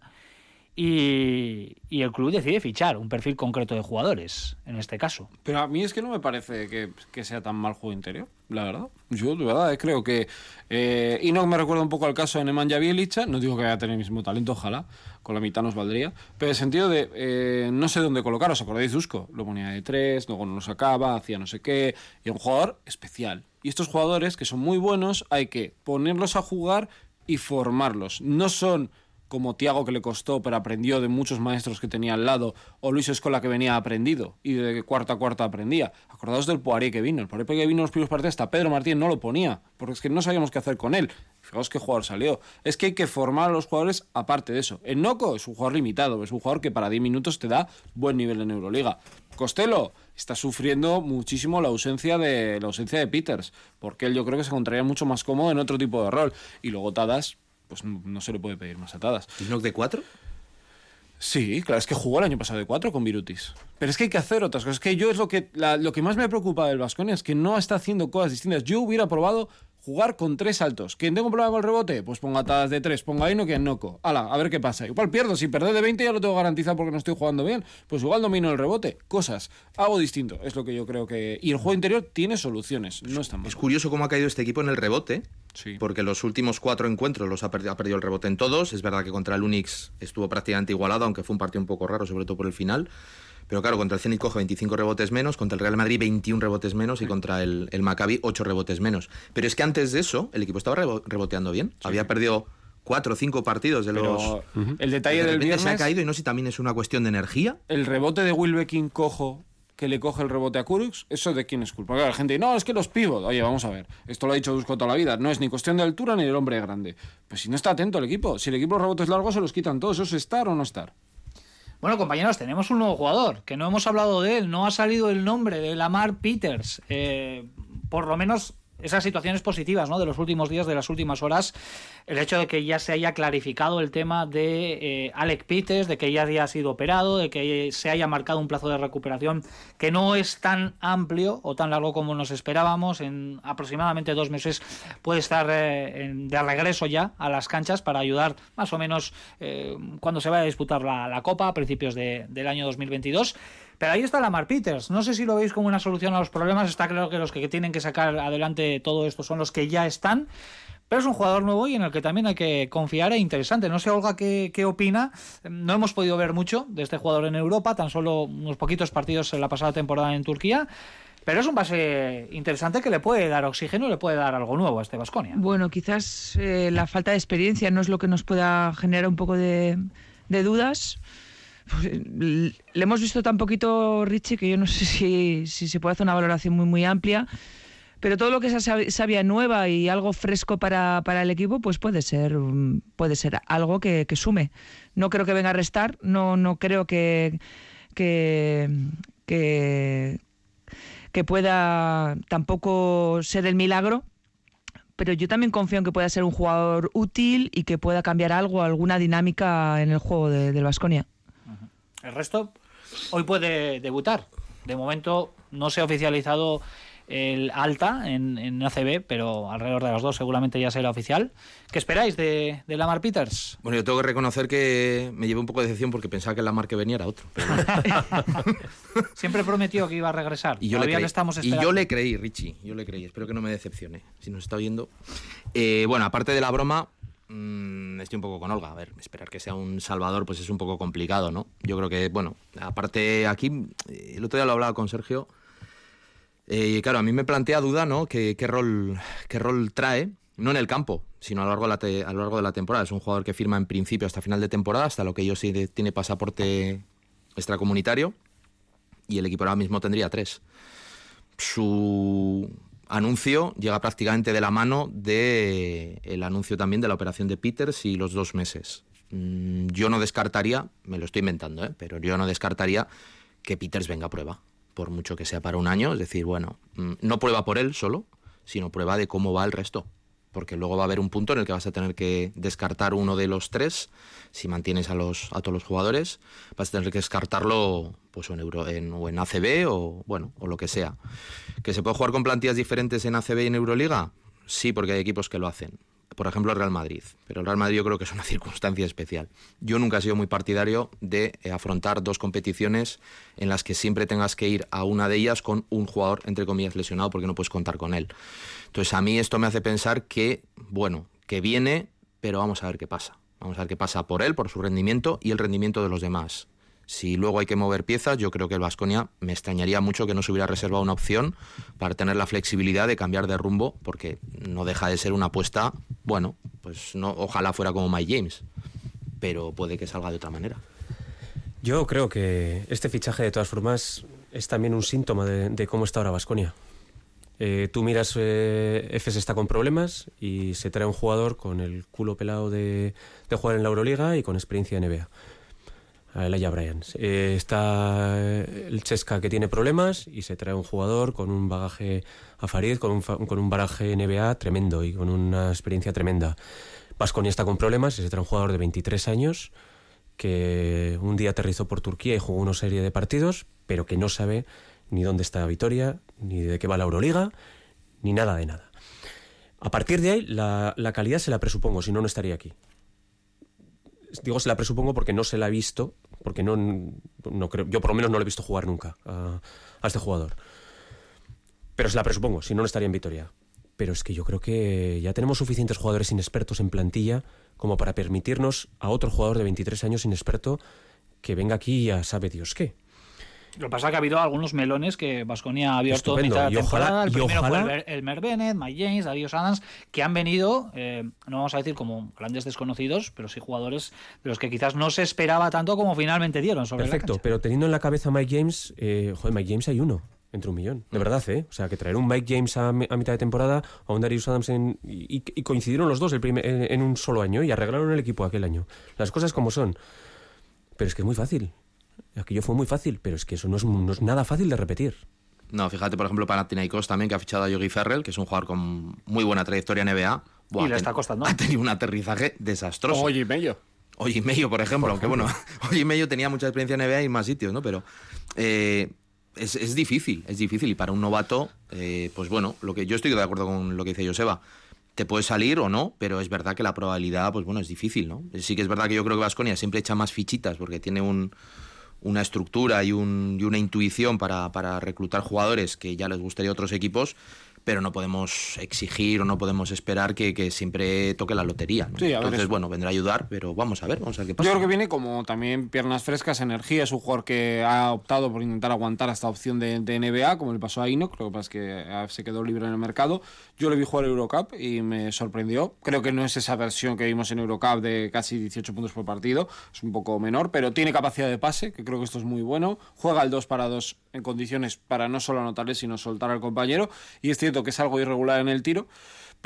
y, y, el club decide fichar un perfil concreto de jugadores, en este caso. Pero a mí es que no me parece que, sea tan mal juego interior, la verdad. Yo, de verdad, eh, creo que. Eh, y no me recuerda un poco al caso de Nemanja Bielicha. No digo que vaya a tener el mismo talento, ojalá. Con la mitad nos valdría. Pero en el sentido de. Eh, no sé dónde colocar. ¿Os acordáis de Usco? Lo ponía de tres, luego no lo sacaba, hacía no sé qué. Y un jugador especial. Y estos jugadores que son muy buenos, hay que ponerlos a jugar y formarlos. No son como Tiago que le costó, pero aprendió de muchos maestros que tenía al lado, o Luis Escola que venía aprendido y de cuarta a cuarta aprendía. Acordaos del Poirier que vino, el Poirier que vino en los primeros partidos, hasta Pedro Martín no lo ponía, porque es que no sabíamos qué hacer con él. Fijaos qué jugador salió. Es que hay que formar a los jugadores aparte de eso. El Noco es un jugador limitado, es un jugador que para 10 minutos te da buen nivel en Euroliga. Costello está sufriendo muchísimo la ausencia de la ausencia de Peters, porque él yo creo que se encontraría mucho más cómodo en otro tipo de rol. Y luego Tadas, pues no se le puede pedir más atadas. ¿Y no de cuatro? Sí, claro, es que jugó el año pasado de cuatro con Virutis. Pero es que hay que hacer otras cosas. Es que yo es lo que, la, lo que más me preocupa del Vasconia es que no está haciendo cosas distintas. Yo hubiera probado jugar con tres altos. ¿Quién tengo un problema con el rebote? Pues ponga atadas de tres, ponga Aino que en Noco. Ala, a ver qué pasa. Igual pierdo, si perder de 20 ya lo tengo garantizado porque no estoy jugando bien. Pues igual domino el rebote. Cosas. Hago distinto, es lo que yo creo que... Y el juego interior tiene soluciones, no está mal. Es curioso cómo ha caído este equipo en el rebote. Sí. Porque los últimos cuatro encuentros los ha perdido, ha perdido el rebote en todos. Es verdad que contra el Unix estuvo prácticamente igualado, aunque fue un partido un poco raro, sobre todo por el final. Pero claro, contra el Zenit coge 25 rebotes menos, contra el Real Madrid 21 rebotes menos y contra el, el Maccabi 8 rebotes menos. Pero es que antes de eso, el equipo estaba reboteando bien. Sí. Había perdido cuatro o cinco partidos de Pero los. Uh -huh. El detalle de del viernes. se ha caído y no sé si también es una cuestión de energía. El rebote de Wilbekin cojo que le coge el rebote a Kurux, ¿eso de quién es culpa? Porque la gente dice, no, es que los pivot. Oye, vamos a ver, esto lo ha dicho Dusko toda la vida, no es ni cuestión de altura ni del hombre grande. Pues si no está atento el equipo, si el equipo rebotes largos se los quitan todos, ¿eso es estar o no estar? Bueno, compañeros, tenemos un nuevo jugador, que no hemos hablado de él, no ha salido el nombre de Lamar Peters. Eh, por lo menos esas situaciones positivas ¿no? de los últimos días, de las últimas horas, el hecho de que ya se haya clarificado el tema de eh, Alec Peters, de que ya haya sido operado, de que se haya marcado un plazo de recuperación que no es tan amplio o tan largo como nos esperábamos, en aproximadamente dos meses puede estar eh, en, de regreso ya a las canchas para ayudar más o menos eh, cuando se vaya a disputar la, la Copa a principios de, del año 2022. Pero ahí está Lamar Peters. No sé si lo veis como una solución a los problemas. Está claro que los que tienen que sacar adelante todo esto son los que ya están. Pero es un jugador nuevo y en el que también hay que confiar e interesante. No sé, Olga, qué, qué opina. No hemos podido ver mucho de este jugador en Europa, tan solo unos poquitos partidos en la pasada temporada en Turquía. Pero es un base interesante que le puede dar oxígeno, le puede dar algo nuevo a este Vasconia. Bueno, quizás eh, la falta de experiencia no es lo que nos pueda generar un poco de, de dudas. Pues, le hemos visto tan poquito, Richie, que yo no sé si, se puede hacer una valoración muy, muy amplia. Pero todo lo que es savia nueva y algo fresco para, para, el equipo, pues puede ser, puede ser algo que, sume. No creo que venga a restar, no, no creo que, que, que, que pueda tampoco ser el milagro, pero yo también confío en que pueda ser un jugador útil y que pueda cambiar algo, alguna dinámica en el juego de, del Vasconia. El resto hoy puede debutar. De momento no se ha oficializado el alta en, en ACB, pero alrededor de las dos seguramente ya será oficial. ¿Qué esperáis de, de Lamar Peters? Bueno, yo tengo que reconocer que me llevé un poco de decepción porque pensaba que el Lamar que venía era otro. pero bueno. (laughs) Siempre prometió que iba a regresar. Y yo, le Todavía creí, le estamos y yo le creí, Richie, yo le creí. Espero que no me decepcione, si nos está viendo. Eh, bueno, aparte de la broma, mm, estoy un poco con Olga. A ver, esperar que sea un salvador pues es un poco complicado, ¿no? Yo creo que, bueno, aparte aquí, eh, el otro día lo hablaba con Sergio, eh, claro, a mí me plantea duda, ¿no? ¿Qué, rol, ¿Qué rol trae? No en el campo, sino a lo, largo de la a lo largo de la temporada. Es un jugador que firma en principio hasta final de temporada, hasta lo que yo sí tiene pasaporte extracomunitario, y el equipo ahora mismo tendría tres. Su anuncio llega prácticamente de la mano de el anuncio también de la operación de Peters y los dos meses. Mm, Yo no descartaría, me lo estoy inventando, ¿eh? pero yo no descartaría que Peters venga a prueba, por mucho que sea para un año. Es decir, bueno, mm, no prueba por él solo, sino prueba de cómo va el resto. Porque luego va a haber un punto en el que vas a tener que descartar uno de los tres. Si mantienes a, los, a todos los jugadores, vas a tener que descartarlo pues, en Euro, en, o en ACB o, bueno, o lo que sea. ¿Que se puede jugar con plantillas diferentes en ACB y en Euroliga? Sí, porque hay equipos que lo hacen. Por ejemplo, el Real Madrid. Pero el Real Madrid yo creo que es una (laughs) circunstancia especial. Yo nunca he sido muy partidario de eh, afrontar dos competiciones en las que siempre tengas que ir a una de ellas con un jugador, entre comillas, lesionado porque no puedes contar con él. Entonces a mí esto me hace pensar que, bueno, que viene, pero vamos a ver qué pasa. Vamos a ver qué pasa por él, por su rendimiento y el rendimiento de los demás. Si luego hay que mover piezas, yo creo que el Vasconia me extrañaría mucho que no se hubiera reservado una opción para tener la flexibilidad de cambiar de rumbo, porque no deja de ser una apuesta, bueno, pues no, ojalá fuera como Mike James, pero puede que salga de otra manera. Yo creo que este fichaje, de todas formas, es también un síntoma de, cómo está ahora Vasconia. tú miras, eh, Efes está con problemas y se trae un jugador con el culo pelado de, de jugar en la Euroliga y con experiencia en NBA. A Elijah Bryant. Eh, está eh, el Chesca que tiene problemas y se trae un jugador con un bagaje a Farid, con un, con un baraje NBA tremendo y con una experiencia tremenda. Vasconia está con problemas y se trae un jugador de 23 años que un día aterrizó por Turquía y jugó una serie de partidos, pero que no sabe ni dónde está Vitoria, ni de qué va la Euroliga, ni nada de nada. A partir de ahí, la, la calidad se la presupongo, si no, no estaría aquí. Digo se la presupongo porque no se la he visto, porque no, no creo, yo por lo menos no lo he visto jugar nunca a, a este jugador. Pero se la presupongo, si no, no estaría en Vitoria. Pero es que yo creo que ya tenemos suficientes jugadores inexpertos en plantilla como para permitirnos a otro jugador de 23 años inexperto que venga aquí y ya sabe Dios qué. Lo que pasa es que ha habido algunos melones que Vasconia ha abierto Estupendo. mitad de ojalá- temporada. El primero ojalá- fue el, Mer Bennett, Mike James, Darius Adams, que han venido, eh, no vamos a decir como grandes desconocidos, pero sí jugadores de los que quizás no se esperaba tanto como finalmente dieron sobre Perfecto, la pero teniendo en la cabeza Mike James, eh, joder, Mike James hay uno entre un millón, de verdad, ¿eh? O sea, que traer un Mike James a, mi- a mitad de temporada, a un Darius Adams en- y, y coincidieron los dos el primer- en, en un solo año y arreglaron el equipo aquel año. Las cosas como son. Pero es que es muy fácil. Aquello fue muy fácil, pero es que eso no es, no es nada fácil de repetir. No, fíjate, por ejemplo, Panathinaikos también, que ha fichado a Yogi Ferrell, que es un jugador con muy buena trayectoria en NBA. Buah, Y le está costando. Ha tenido un aterrizaje desastroso. Oye, Mello. Oye, Mello, por ejemplo, aunque bueno, (laughs) Oye, Mello tenía mucha experiencia en NBA y en más sitios, ¿no? Pero eh, es, es difícil, es difícil. Y para un novato, eh, pues bueno, lo que yo estoy de acuerdo con lo que dice Joseba. Te puede salir o no, pero es verdad que la probabilidad, pues bueno, es difícil, ¿no? Sí que es verdad que yo creo que Vasconia siempre echa más fichitas porque tiene un, una estructura y, un, y una intuición para, para reclutar jugadores que ya les gustaría a otros equipos, pero no podemos exigir o no podemos esperar que, que siempre toque la lotería. Entonces, es- bueno, vendrá a ayudar, pero vamos a ver, vamos a ver qué pasa. Yo creo que viene como también piernas frescas, energía. Es un jugador que ha optado por intentar aguantar esta opción de, de NBA, como le pasó a Ino. Creo que pasa es que ah, se quedó libre en el mercado. Yo le vi jugar Eurocup y me sorprendió. Creo que no es esa versión que vimos en Eurocup de casi 18 puntos por partido. Es un poco menor, pero tiene capacidad de pase, que creo que esto es muy bueno. Juega el 2 para 2 en condiciones para no solo anotarle, sino soltar al compañero. Y es cierto que es algo irregular en el tiro.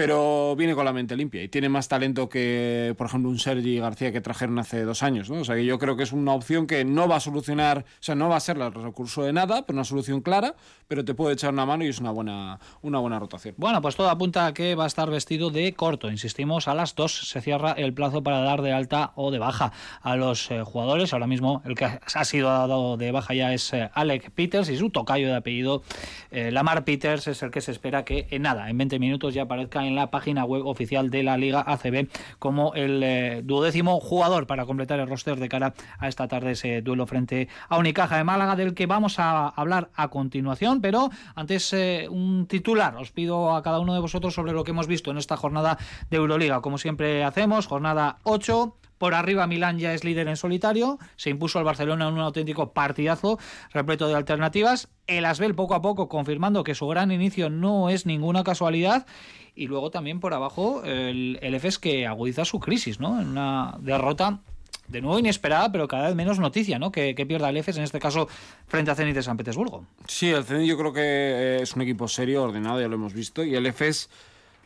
pero viene con la mente limpia y tiene más talento que, por ejemplo, un Sergi García que trajeron hace dos años, ¿no? O sea que yo creo que es una opción que no va a solucionar, o sea, no va a ser el recurso de nada, pero una solución clara, pero te puede echar una mano y es una buena, una buena rotación. Bueno, pues todo apunta a que va a estar vestido de corto. Insistimos, a las dos se cierra el plazo para dar de alta o de baja a los eh, jugadores. Ahora mismo el que ha sido dado de baja ya es eh, Alec Y su tocayo de apellido eh, Lamar Peters es el que se espera que en nada, en 20 minutos ya aparezca en la página web oficial de la Liga ACB como el duodécimo jugador para completar el roster de cara a esta tarde ese duelo frente a Unicaja de Málaga del que vamos a hablar a continuación, pero antes un titular. Os pido a cada uno de vosotros sobre lo que hemos visto en esta jornada de Euroliga. Como siempre hacemos, jornada 8, por arriba Milán ya es líder en solitario, se impuso al Barcelona en un auténtico partidazo repleto de alternativas. El Asbel poco a poco confirmando que su gran inicio no es ninguna casualidad. Y luego también por abajo el, el que agudiza su crisis, ¿no? En una derrota de nuevo inesperada, pero cada vez menos noticia, ¿no? Que, pierda el EFES, en este caso, frente a Zenit de San Petersburgo. Sí, el Zenit yo creo que es un equipo serio, ordenado, ya lo hemos visto, y el EFES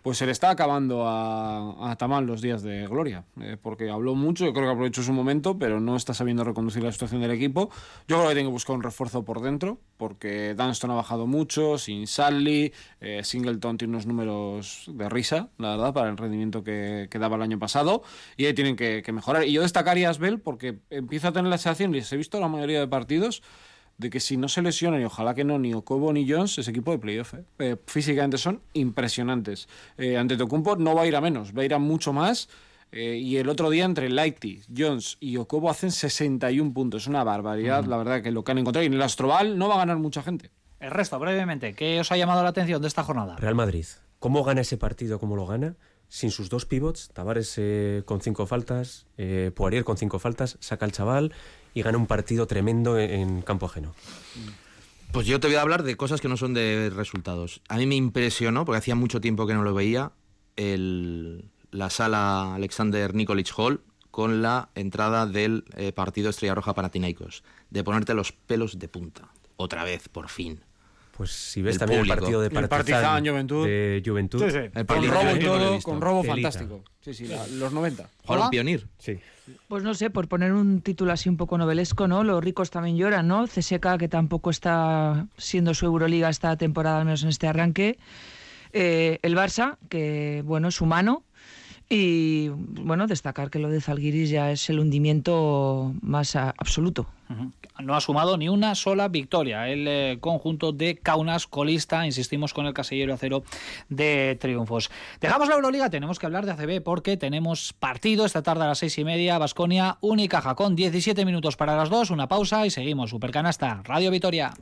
pues se le está acabando a, a los días de gloria, eh, porque habló mucho, yo creo que aprovechó su momento, pero no está sabiendo reconducir la situación del equipo. Yo creo que tiene que buscar un refuerzo por dentro, porque Dunston ha bajado mucho, sin Sally, eh, Singleton tiene unos números de risa, la verdad, para el rendimiento que, daba el año pasado, y ahí tienen que, mejorar. Y yo destacaría a Asbel porque empieza a tener la sensación, y se ha visto la mayoría de partidos, de que si no se lesionan, y ojalá que no, ni Okobo ni Jones, ese equipo de playoff, ¿eh? Eh, físicamente son impresionantes. Eh, ante Tocumpo no va a ir a menos, va a ir a mucho más. y el otro día entre Lighty, Jones y Okobo hacen 61 puntos. Es una barbaridad, la verdad, que lo que han encontrado. Y en el Astroval no va a ganar mucha gente. El resto, brevemente, ¿qué os ha llamado la atención de esta jornada? Real Madrid. ¿Cómo gana ese partido? ¿Cómo lo gana? Sin sus dos pivots, Tavares con cinco faltas, Poirier con cinco faltas, saca al chaval y gana un partido tremendo en, campo ajeno. Pues yo te voy a hablar de cosas que no son de resultados. A mí me impresionó, porque hacía mucho tiempo que no lo veía, la sala Alexander Nikolic Hall con la entrada del eh, partido Estrella Roja Panathinaikos. De ponerte los pelos de punta. Otra vez, por fin. Pues si ves también el partido de Partizan, Juventud. De Juventud. con robo todo, con robo fantástico. Sí, sí, los 90. Hola, Pionir. Sí. Pues no sé, por poner un título así un poco novelesco, ¿no? Los ricos también lloran, ¿no? CSK, que tampoco está siendo su Euroliga esta temporada, al menos en este arranque. Eh, el Barça, que, bueno, es humano, y bueno, destacar que lo de Zalgiris ya es el hundimiento más absoluto. No ha sumado ni una sola victoria. El eh, conjunto de Kaunas colista, insistimos con el casillero acero de triunfos. Dejamos la Euroliga, tenemos que hablar de ACB porque tenemos partido esta tarde a las seis y media, Basconia, Unicaja con 17 minutos para las dos, una pausa y seguimos. Supercanasta, Radio Vitoria.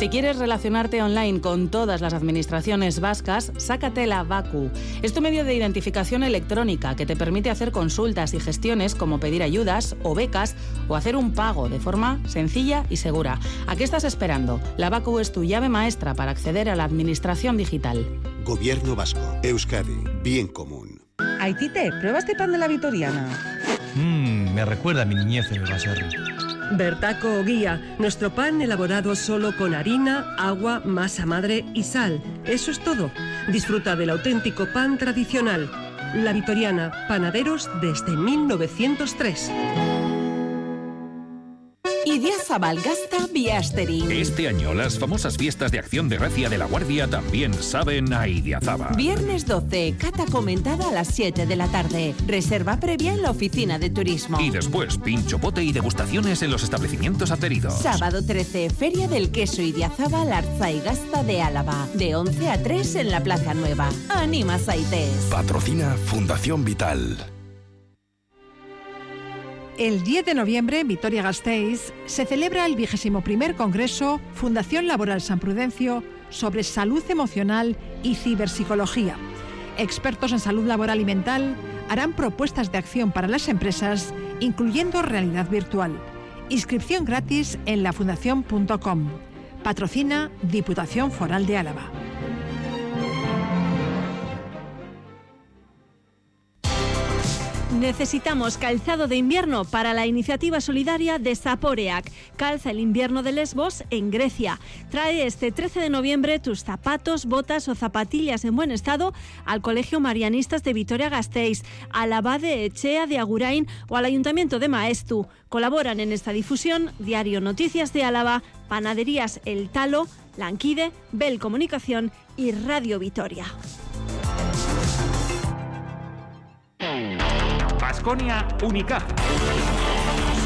Si quieres relacionarte online con todas las administraciones vascas, sácate la VACU. Es tu medio de identificación electrónica que te permite hacer consultas y gestiones como pedir ayudas o becas o hacer un pago de forma sencilla y segura. ¿A qué estás esperando? La VACU es tu llave maestra para acceder a la administración digital. Gobierno Vasco. Euskadi. Bien común. Aitite, ¿pruebas este pan de la Vitoriana? Mmm, me recuerda a mi niñez en el Baserri. Bertaco Guía, nuestro pan elaborado solo con harina, agua, masa madre y sal. Eso es todo. Disfruta del auténtico pan tradicional. La Vitoriana, panaderos desde 1903. Idiazabal Gasta Biasterin. Este año las famosas fiestas de acción de gracia de la Guardia también saben a Idiazabal. Viernes 12, cata comentada a las 7 de la tarde. Reserva previa en la oficina de turismo. Y después pincho pote y degustaciones en los establecimientos adheridos. Sábado 13, Feria del Queso Idiazabal Arza y Gasta de Álava. De 11 a 3 en la Plaza Nueva. Anima Saites. Patrocina Fundación Vital. El 10 de noviembre en Vitoria-Gasteiz se celebra el 21 Congreso Fundación Laboral San Prudencio sobre salud emocional y ciberpsicología. Expertos en salud laboral y mental harán propuestas de acción para las empresas, incluyendo realidad virtual. Inscripción gratis en lafundación.com. Patrocina Diputación Foral de Álava. Necesitamos calzado de invierno para la iniciativa solidaria de Saporeac. Calza el invierno de Lesbos en Grecia. Trae este 13 de noviembre tus zapatos, botas o zapatillas en buen estado al Colegio Marianistas de Vitoria-Gasteiz, al Abade Echea de Agurain o al Ayuntamiento de Maestu. Colaboran en esta difusión Diario Noticias de Álava, Panaderías El Talo, Lanquide, Bel Comunicación y Radio Vitoria. Basconia Unicaja.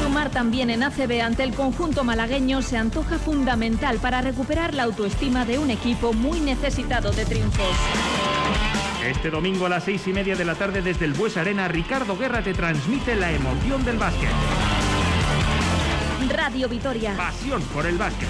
Sumar también en ACB ante el conjunto malagueño se antoja fundamental para recuperar la autoestima de un equipo muy necesitado de triunfos. Este domingo a las seis y media de la tarde desde el Bues Arena, Ricardo Guerra te transmite la emoción del básquet. Radio Vitoria. Pasión por el básquet.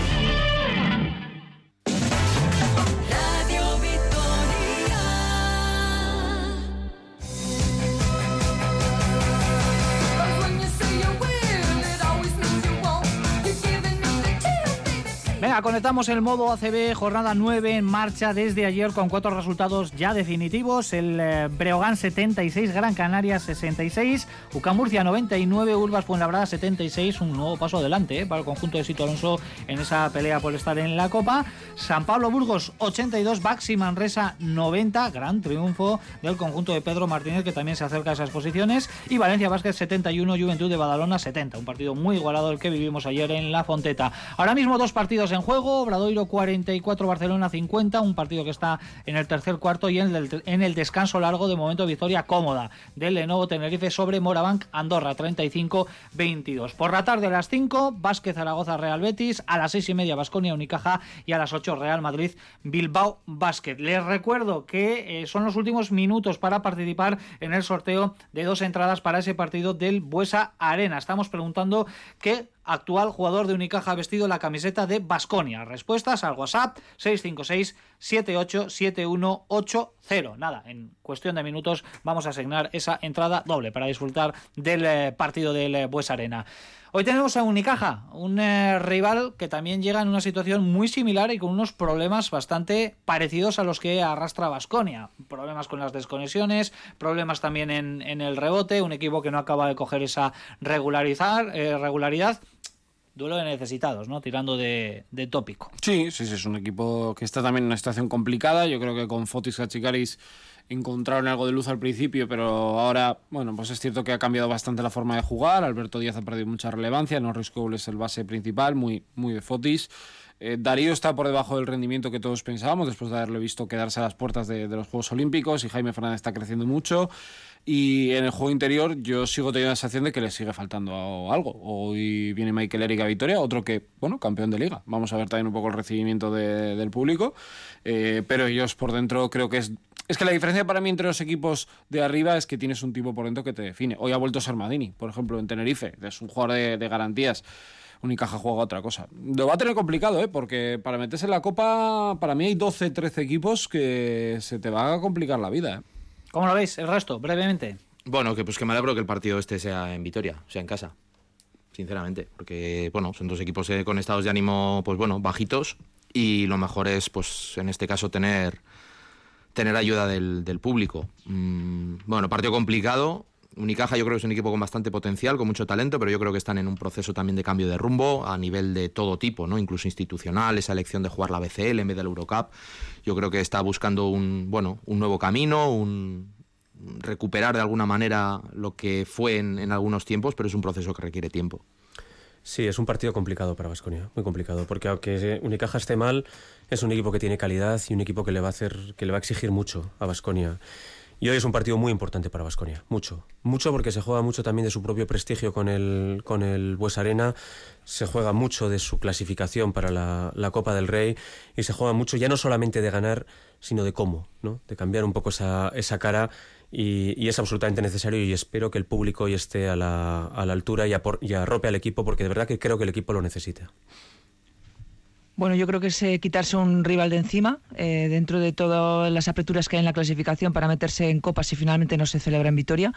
Conectamos el modo ACB, jornada 9 en marcha desde ayer con cuatro resultados ya definitivos. El eh, Breogán 76, Gran Canaria 66, UCAM Murcia 99, Urbas Fuenlabrada 76, un nuevo paso adelante eh, para el conjunto de Sito Alonso en esa pelea por estar en la Copa. San Pablo Burgos 82, Baxi Manresa 90, gran triunfo del conjunto de Pedro Martínez que también se acerca a esas posiciones. Y Valencia Vázquez 71, Juventud de Badalona 70, un partido muy igualado el que vivimos ayer en La Fonteta. Ahora mismo dos partidos en juego, Obradoiro 44, Barcelona 50, un partido que está en el tercer cuarto y en el, en el descanso largo de momento victoria cómoda del Lenovo Tenerife sobre Morabanc Andorra 35-22. Por la tarde a las 5, Vázquez Zaragoza Real Betis, a las 6 y media Basconia Unicaja y a las 8 Real Madrid Bilbao Basket. Les recuerdo que eh, son los últimos minutos para participar en el sorteo de dos entradas para ese partido del Buesa Arena. Estamos preguntando qué actual jugador de Unicaja vestido la camiseta de Basconia. Respuestas al WhatsApp 656 787180. Nada, en cuestión de minutos vamos a asignar esa entrada doble para disfrutar del eh, partido del eh, Bues Arena. Hoy tenemos a Unicaja, un eh, rival que también llega en una situación muy similar y con unos problemas bastante parecidos a los que arrastra Basconia. Problemas con las desconexiones, problemas también en, en, el rebote, un equipo que no acaba de coger esa regularizar, eh, regularidad duelo de necesitados, ¿no? Tirando de, de, tópico. Sí, sí, sí, es un equipo que está también en una situación complicada. Yo creo que con Fotis Hachicaris encontraron algo de luz al principio, pero ahora, bueno, pues es cierto que ha cambiado bastante la forma de jugar. Alberto Díaz ha perdido mucha relevancia. Norris Cole es el base principal, muy, muy de Fotis. Eh, Darío está por debajo del rendimiento que todos pensábamos después de haberle visto quedarse a las puertas de, los Juegos Olímpicos y Jaime Fernández está creciendo mucho. Y en el juego interior yo sigo teniendo la sensación de que le sigue faltando algo. Hoy viene Michael Eric a Vitoria, otro que, bueno, campeón de liga. Vamos a ver también un poco el recibimiento de, del público. Eh, pero ellos por dentro creo que es... Es que la diferencia para mí entre los equipos de arriba es que tienes un tipo por dentro que te define. Hoy ha vuelto Sarmadini, por ejemplo, en Tenerife. Es un jugador de garantías. Unicaja juega otra cosa. Lo va a tener complicado, ¿eh? porque para meterse en la Copa, para mí hay 12, 13 equipos que se te va a complicar la vida. ¿eh? ¿Cómo lo veis? El resto, brevemente. Bueno, que pues que me alegro que el partido este sea en Vitoria, sea en casa. Sinceramente, porque bueno, son dos equipos eh, con estados de ánimo pues bueno, bajitos y lo mejor es pues en este caso tener tener ayuda del, del público. Mm, bueno, partido complicado, Unicaja yo creo que es un equipo con bastante potencial, con mucho talento, pero yo creo que están en un proceso también de cambio de rumbo a nivel de todo tipo, ¿no? incluso institucional, esa elección de jugar la BCL en vez del Eurocup. Yo creo que está buscando un, bueno, un nuevo camino, un, recuperar de alguna manera lo que fue en, en algunos tiempos, pero es un proceso que requiere tiempo. Sí, es un partido complicado para Vasconia, muy complicado, porque aunque Unicaja esté mal, es un equipo que tiene calidad y un equipo que le va a hacer, que le va a exigir mucho a Vasconia. Y hoy es un partido muy importante para Vasconia, mucho. Mucho porque se juega mucho también de su propio prestigio con el, con el Bues Arena, se juega mucho de su clasificación para la, la, Copa del Rey y se juega mucho ya no solamente de ganar, sino de cómo, ¿no? de cambiar un poco esa, esa cara y, es absolutamente necesario y espero que el público hoy esté a la, a la altura y, apor, y arrope al equipo porque de verdad que creo que el equipo lo necesita. Bueno, yo creo que es eh, quitarse un rival de encima eh, dentro de todas las aperturas que hay en la clasificación para meterse en copas si finalmente no se celebra en Vitoria.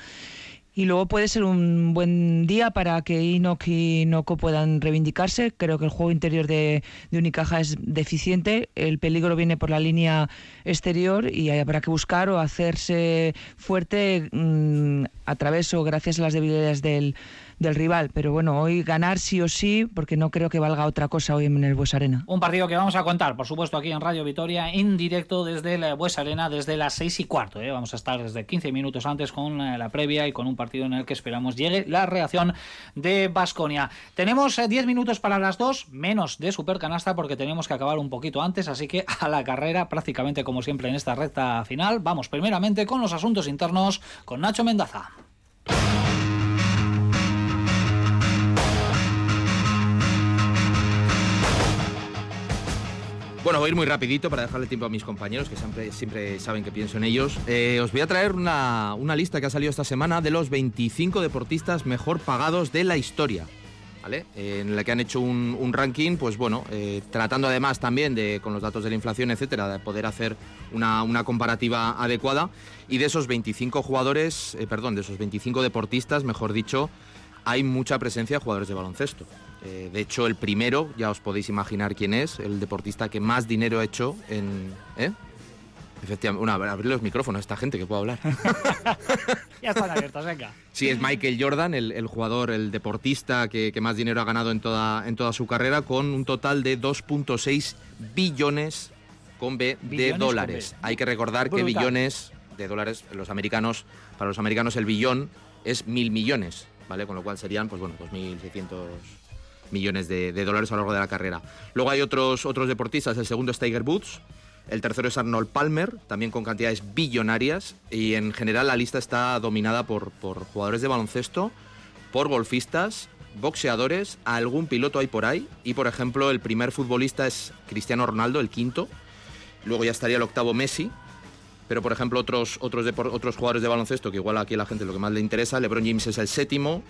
Y luego puede ser un buen día para que Inok y Noko puedan reivindicarse. Creo que el juego interior de, de Unicaja es deficiente. El peligro viene por la línea exterior y habrá que buscar o hacerse fuerte mm, a través o gracias a las debilidades del, del rival. Pero bueno, hoy ganar sí o sí, porque no creo que valga otra cosa hoy en el Bues Arena. Un partido que vamos a contar, por supuesto, aquí en Radio Vitoria, en directo desde la Bues Arena, desde las seis y cuarto. ¿eh? Vamos a estar desde 15 minutos antes con eh, la previa y con un partido en el que esperamos llegue la reacción de Basconia. Tenemos 10 minutos para las dos, menos de Supercanasta, porque tenemos que acabar un poquito antes, así que a la carrera, prácticamente como siempre en esta recta final. Vamos primeramente con los asuntos internos con Nacho Mendaza. Bueno, voy a ir muy rapidito para dejarle tiempo a mis compañeros, que siempre, siempre saben que pienso en ellos. Eh, os voy a traer una, una lista que ha salido esta semana de los 25 deportistas mejor pagados de la historia. ¿Vale? Eh, en la que han hecho un, ranking, pues bueno, eh, tratando además también de, con los datos de la inflación, etcétera, de poder hacer una, una comparativa adecuada. Y de esos 25 jugadores, perdón, de esos 25 deportistas, mejor dicho, hay mucha presencia de jugadores de baloncesto. Eh, de hecho, el primero, ya os podéis imaginar quién es, el deportista que más dinero ha hecho en... ¿eh? Efectivamente, una, abrir los micrófonos a esta gente que puedo hablar. (laughs) Ya están abiertos, venga. Sí, es Michael Jordan, el, el jugador, el deportista que, que más dinero ha ganado en toda, en toda su carrera, con un total de 2.6 billones con B de dólares. B. Hay que recordar que billones de dólares, los americanos, para los americanos el billón es mil millones, ¿vale? Con lo cual serían, pues bueno, 2.600 millones de, dólares a lo largo de la carrera. Luego hay otros, otros deportistas, el segundo es Tiger Woods, el tercero es Arnold Palmer, también con cantidades billonarias, y en general la lista está dominada por, por jugadores de baloncesto, por golfistas, boxeadores, algún piloto hay por ahí, y por ejemplo el primer futbolista es Cristiano Ronaldo, el quinto, luego ya estaría el octavo Messi, pero por ejemplo otros, otros, depor- otros jugadores de baloncesto, que igual aquí a la gente lo que más le interesa, LeBron James es el séptimo,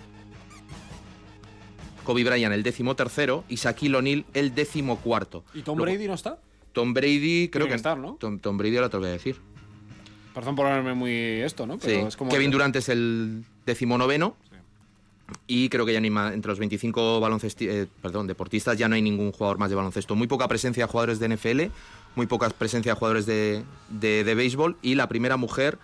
Kobe Bryant el décimo tercero y Shaquille O'Neal el décimo cuarto. ¿Y Tom Luego- Brady no está? Tom Brady, creo que que estar, ¿no? Tom, Tom Brady ahora te lo voy a decir. Perdón por ponerme muy esto, ¿no? Pero Sí. es como Kevin Durant es el decimonoveno. Y creo que ya ma- entre los 25 baloncesti- eh, perdón, deportistas ya no hay ningún jugador más de baloncesto. Muy poca presencia de jugadores de NFL, muy poca presencia de jugadores de, de- de béisbol. Y la primera mujer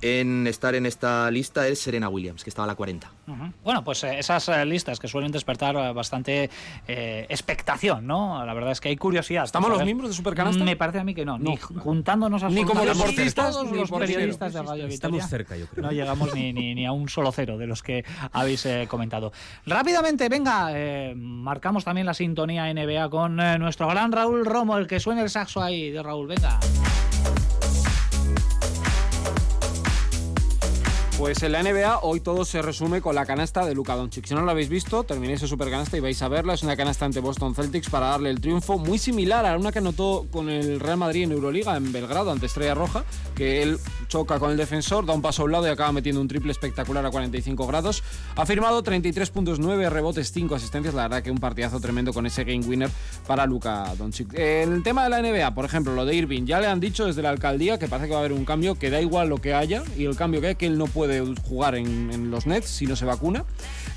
en estar en esta lista es Serena Williams, que estaba a la 40. Ujú. Bueno, pues eh, esas eh, listas que suelen despertar eh, bastante eh, expectación, ¿no? La verdad es que hay curiosidad. ¿Estamos por los miembros de Supercanasta? Me parece a mí que no. Ni No. juntándonos Ni como deportistas, todos ni los periodistas de Radio Estamos cerca, yo creo. No llegamos ni, ni, ni a un solo cero de los que habéis eh, comentado. Rápidamente, venga, eh, marcamos también la sintonía NBA con eh, nuestro gran Raúl Romo, el que suene el saxo ahí de Raúl. Venga. Pues en la NBA hoy todo se resume con la canasta de Luka Doncic. Si no lo habéis visto, terminéis esa super canasta y vais a verla. Es una canasta ante Boston Celtics para darle el triunfo muy similar a una que anotó con el Real Madrid en Euroliga en Belgrado ante Estrella Roja, que él choca con el defensor, da un paso a un lado y acaba metiendo un triple espectacular a 45 grados. Ha firmado 33 puntos, 9 rebotes, 5 asistencias. La verdad que un partidazo tremendo con ese game winner para Luka Doncic. El tema de la NBA, por ejemplo, lo de Irving, ya le han dicho desde la alcaldía que parece que va a haber un cambio, que da igual lo que haya y el cambio que hay, que él no puede jugar en, en los Nets si no se vacuna.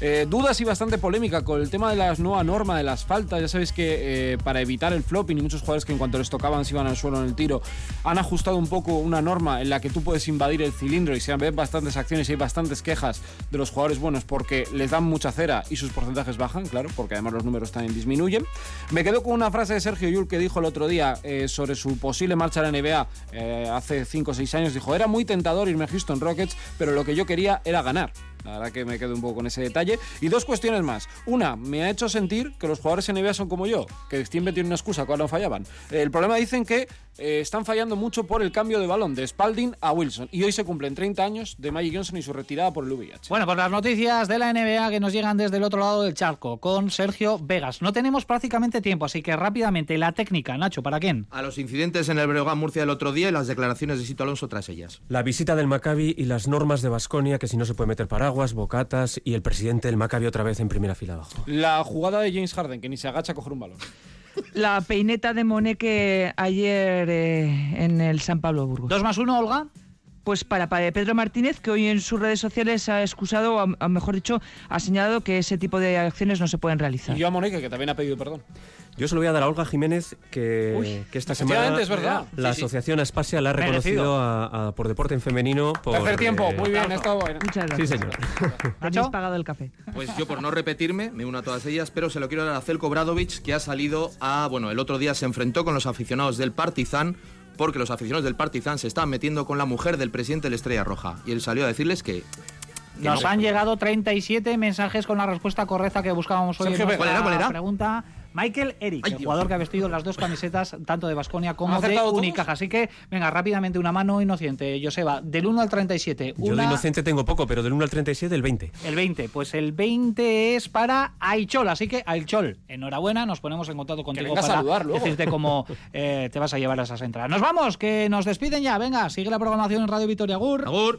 Eh, dudas y bastante polémica con el tema de la nueva norma de las faltas. Ya sabéis que eh, para evitar el flopping y muchos jugadores que en cuanto les tocaban se iban al suelo en el tiro, han ajustado un poco una norma en la que tú puedes invadir el cilindro y se ven bastantes acciones y hay bastantes quejas de los jugadores buenos porque les dan mucha cera y sus porcentajes bajan, claro, porque además los números también disminuyen. Me quedo con una frase de Sergio Yul que dijo el otro día eh, sobre su posible marcha a la NBA eh, hace 5 o 6 años. Dijo, era muy tentador irme a Houston Rockets, pero lo que yo quería era ganar. La verdad que me quedo un poco con ese detalle. Y dos cuestiones más. Una, me ha hecho sentir que los jugadores NBA son como yo, que siempre tienen una excusa cuando fallaban. El problema dicen que eh, están fallando mucho por el cambio de balón de Spalding a Wilson. Y hoy se cumplen 30 años de Magic Johnson y su retirada por el VIH. Bueno, pues las noticias de la NBA que nos llegan desde el otro lado del charco con Sergio Vegas. No tenemos prácticamente tiempo, así que rápidamente la técnica, Nacho, ¿para quién? A los incidentes en el Breogán Murcia el otro día y las declaraciones de Sito Alonso tras ellas. La visita del Maccabi y las normas de Basconia, que si no se puede meter paraguas, bocatas y el presidente del Maccabi otra vez en primera fila abajo. La jugada de James Harden, que ni se agacha a coger un balón. La peineta de Moneque ayer eh, en el San Pablo Burgos. ¿Dos más uno, Olga? Pues para, para Pedro Martínez, que hoy en sus redes sociales ha excusado, o a- mejor dicho, ha señalado que ese tipo de acciones no se pueden realizar. Y yo a Monique, que también ha pedido perdón. Yo se lo voy a dar a Olga Jiménez, que, Uy, que esta semana es verdad. la Sí, sí. Asociación Aspasia la ha reconocido a- a- por deporte en femenino. Por, Tercer tiempo, eh, muy bien, ha estado bueno. Muchas Sí, señor. (laughs) Habéis pagado el café. Pues yo por no repetirme, me uno a todas ellas, pero se lo quiero dar a Celko Bradovic, que ha salido a, bueno, el otro día se enfrentó con los aficionados del Partizan, porque los aficionados del Partizan se estaban metiendo con la mujer del presidente de la Estrella Roja. Y él salió a decirles que... que Nos no. han llegado 37 mensajes con la respuesta correcta que buscábamos hoy Sergio en Vega. ¿Cuál era, cuál era? pregunta. Michael Eric, Ay, el Dios. jugador que ha vestido las dos camisetas, tanto de Basconia ¿Han como de? Unicaja. Así que, venga, rápidamente, una mano inocente, Joseba, del 1 al 37. Yo de Una, inocente tengo poco, pero del 1 al 37 el 20. el 20. Pues el 20 es para Aichol. Así que, Aichol, enhorabuena. Nos ponemos en contacto contigo a para saludar luego. decirte cómo (laughs) eh, te vas a llevar esas entradas. Nos vamos, que nos despiden ya. Venga, sigue la programación en Radio Vitoria Gur. Agur.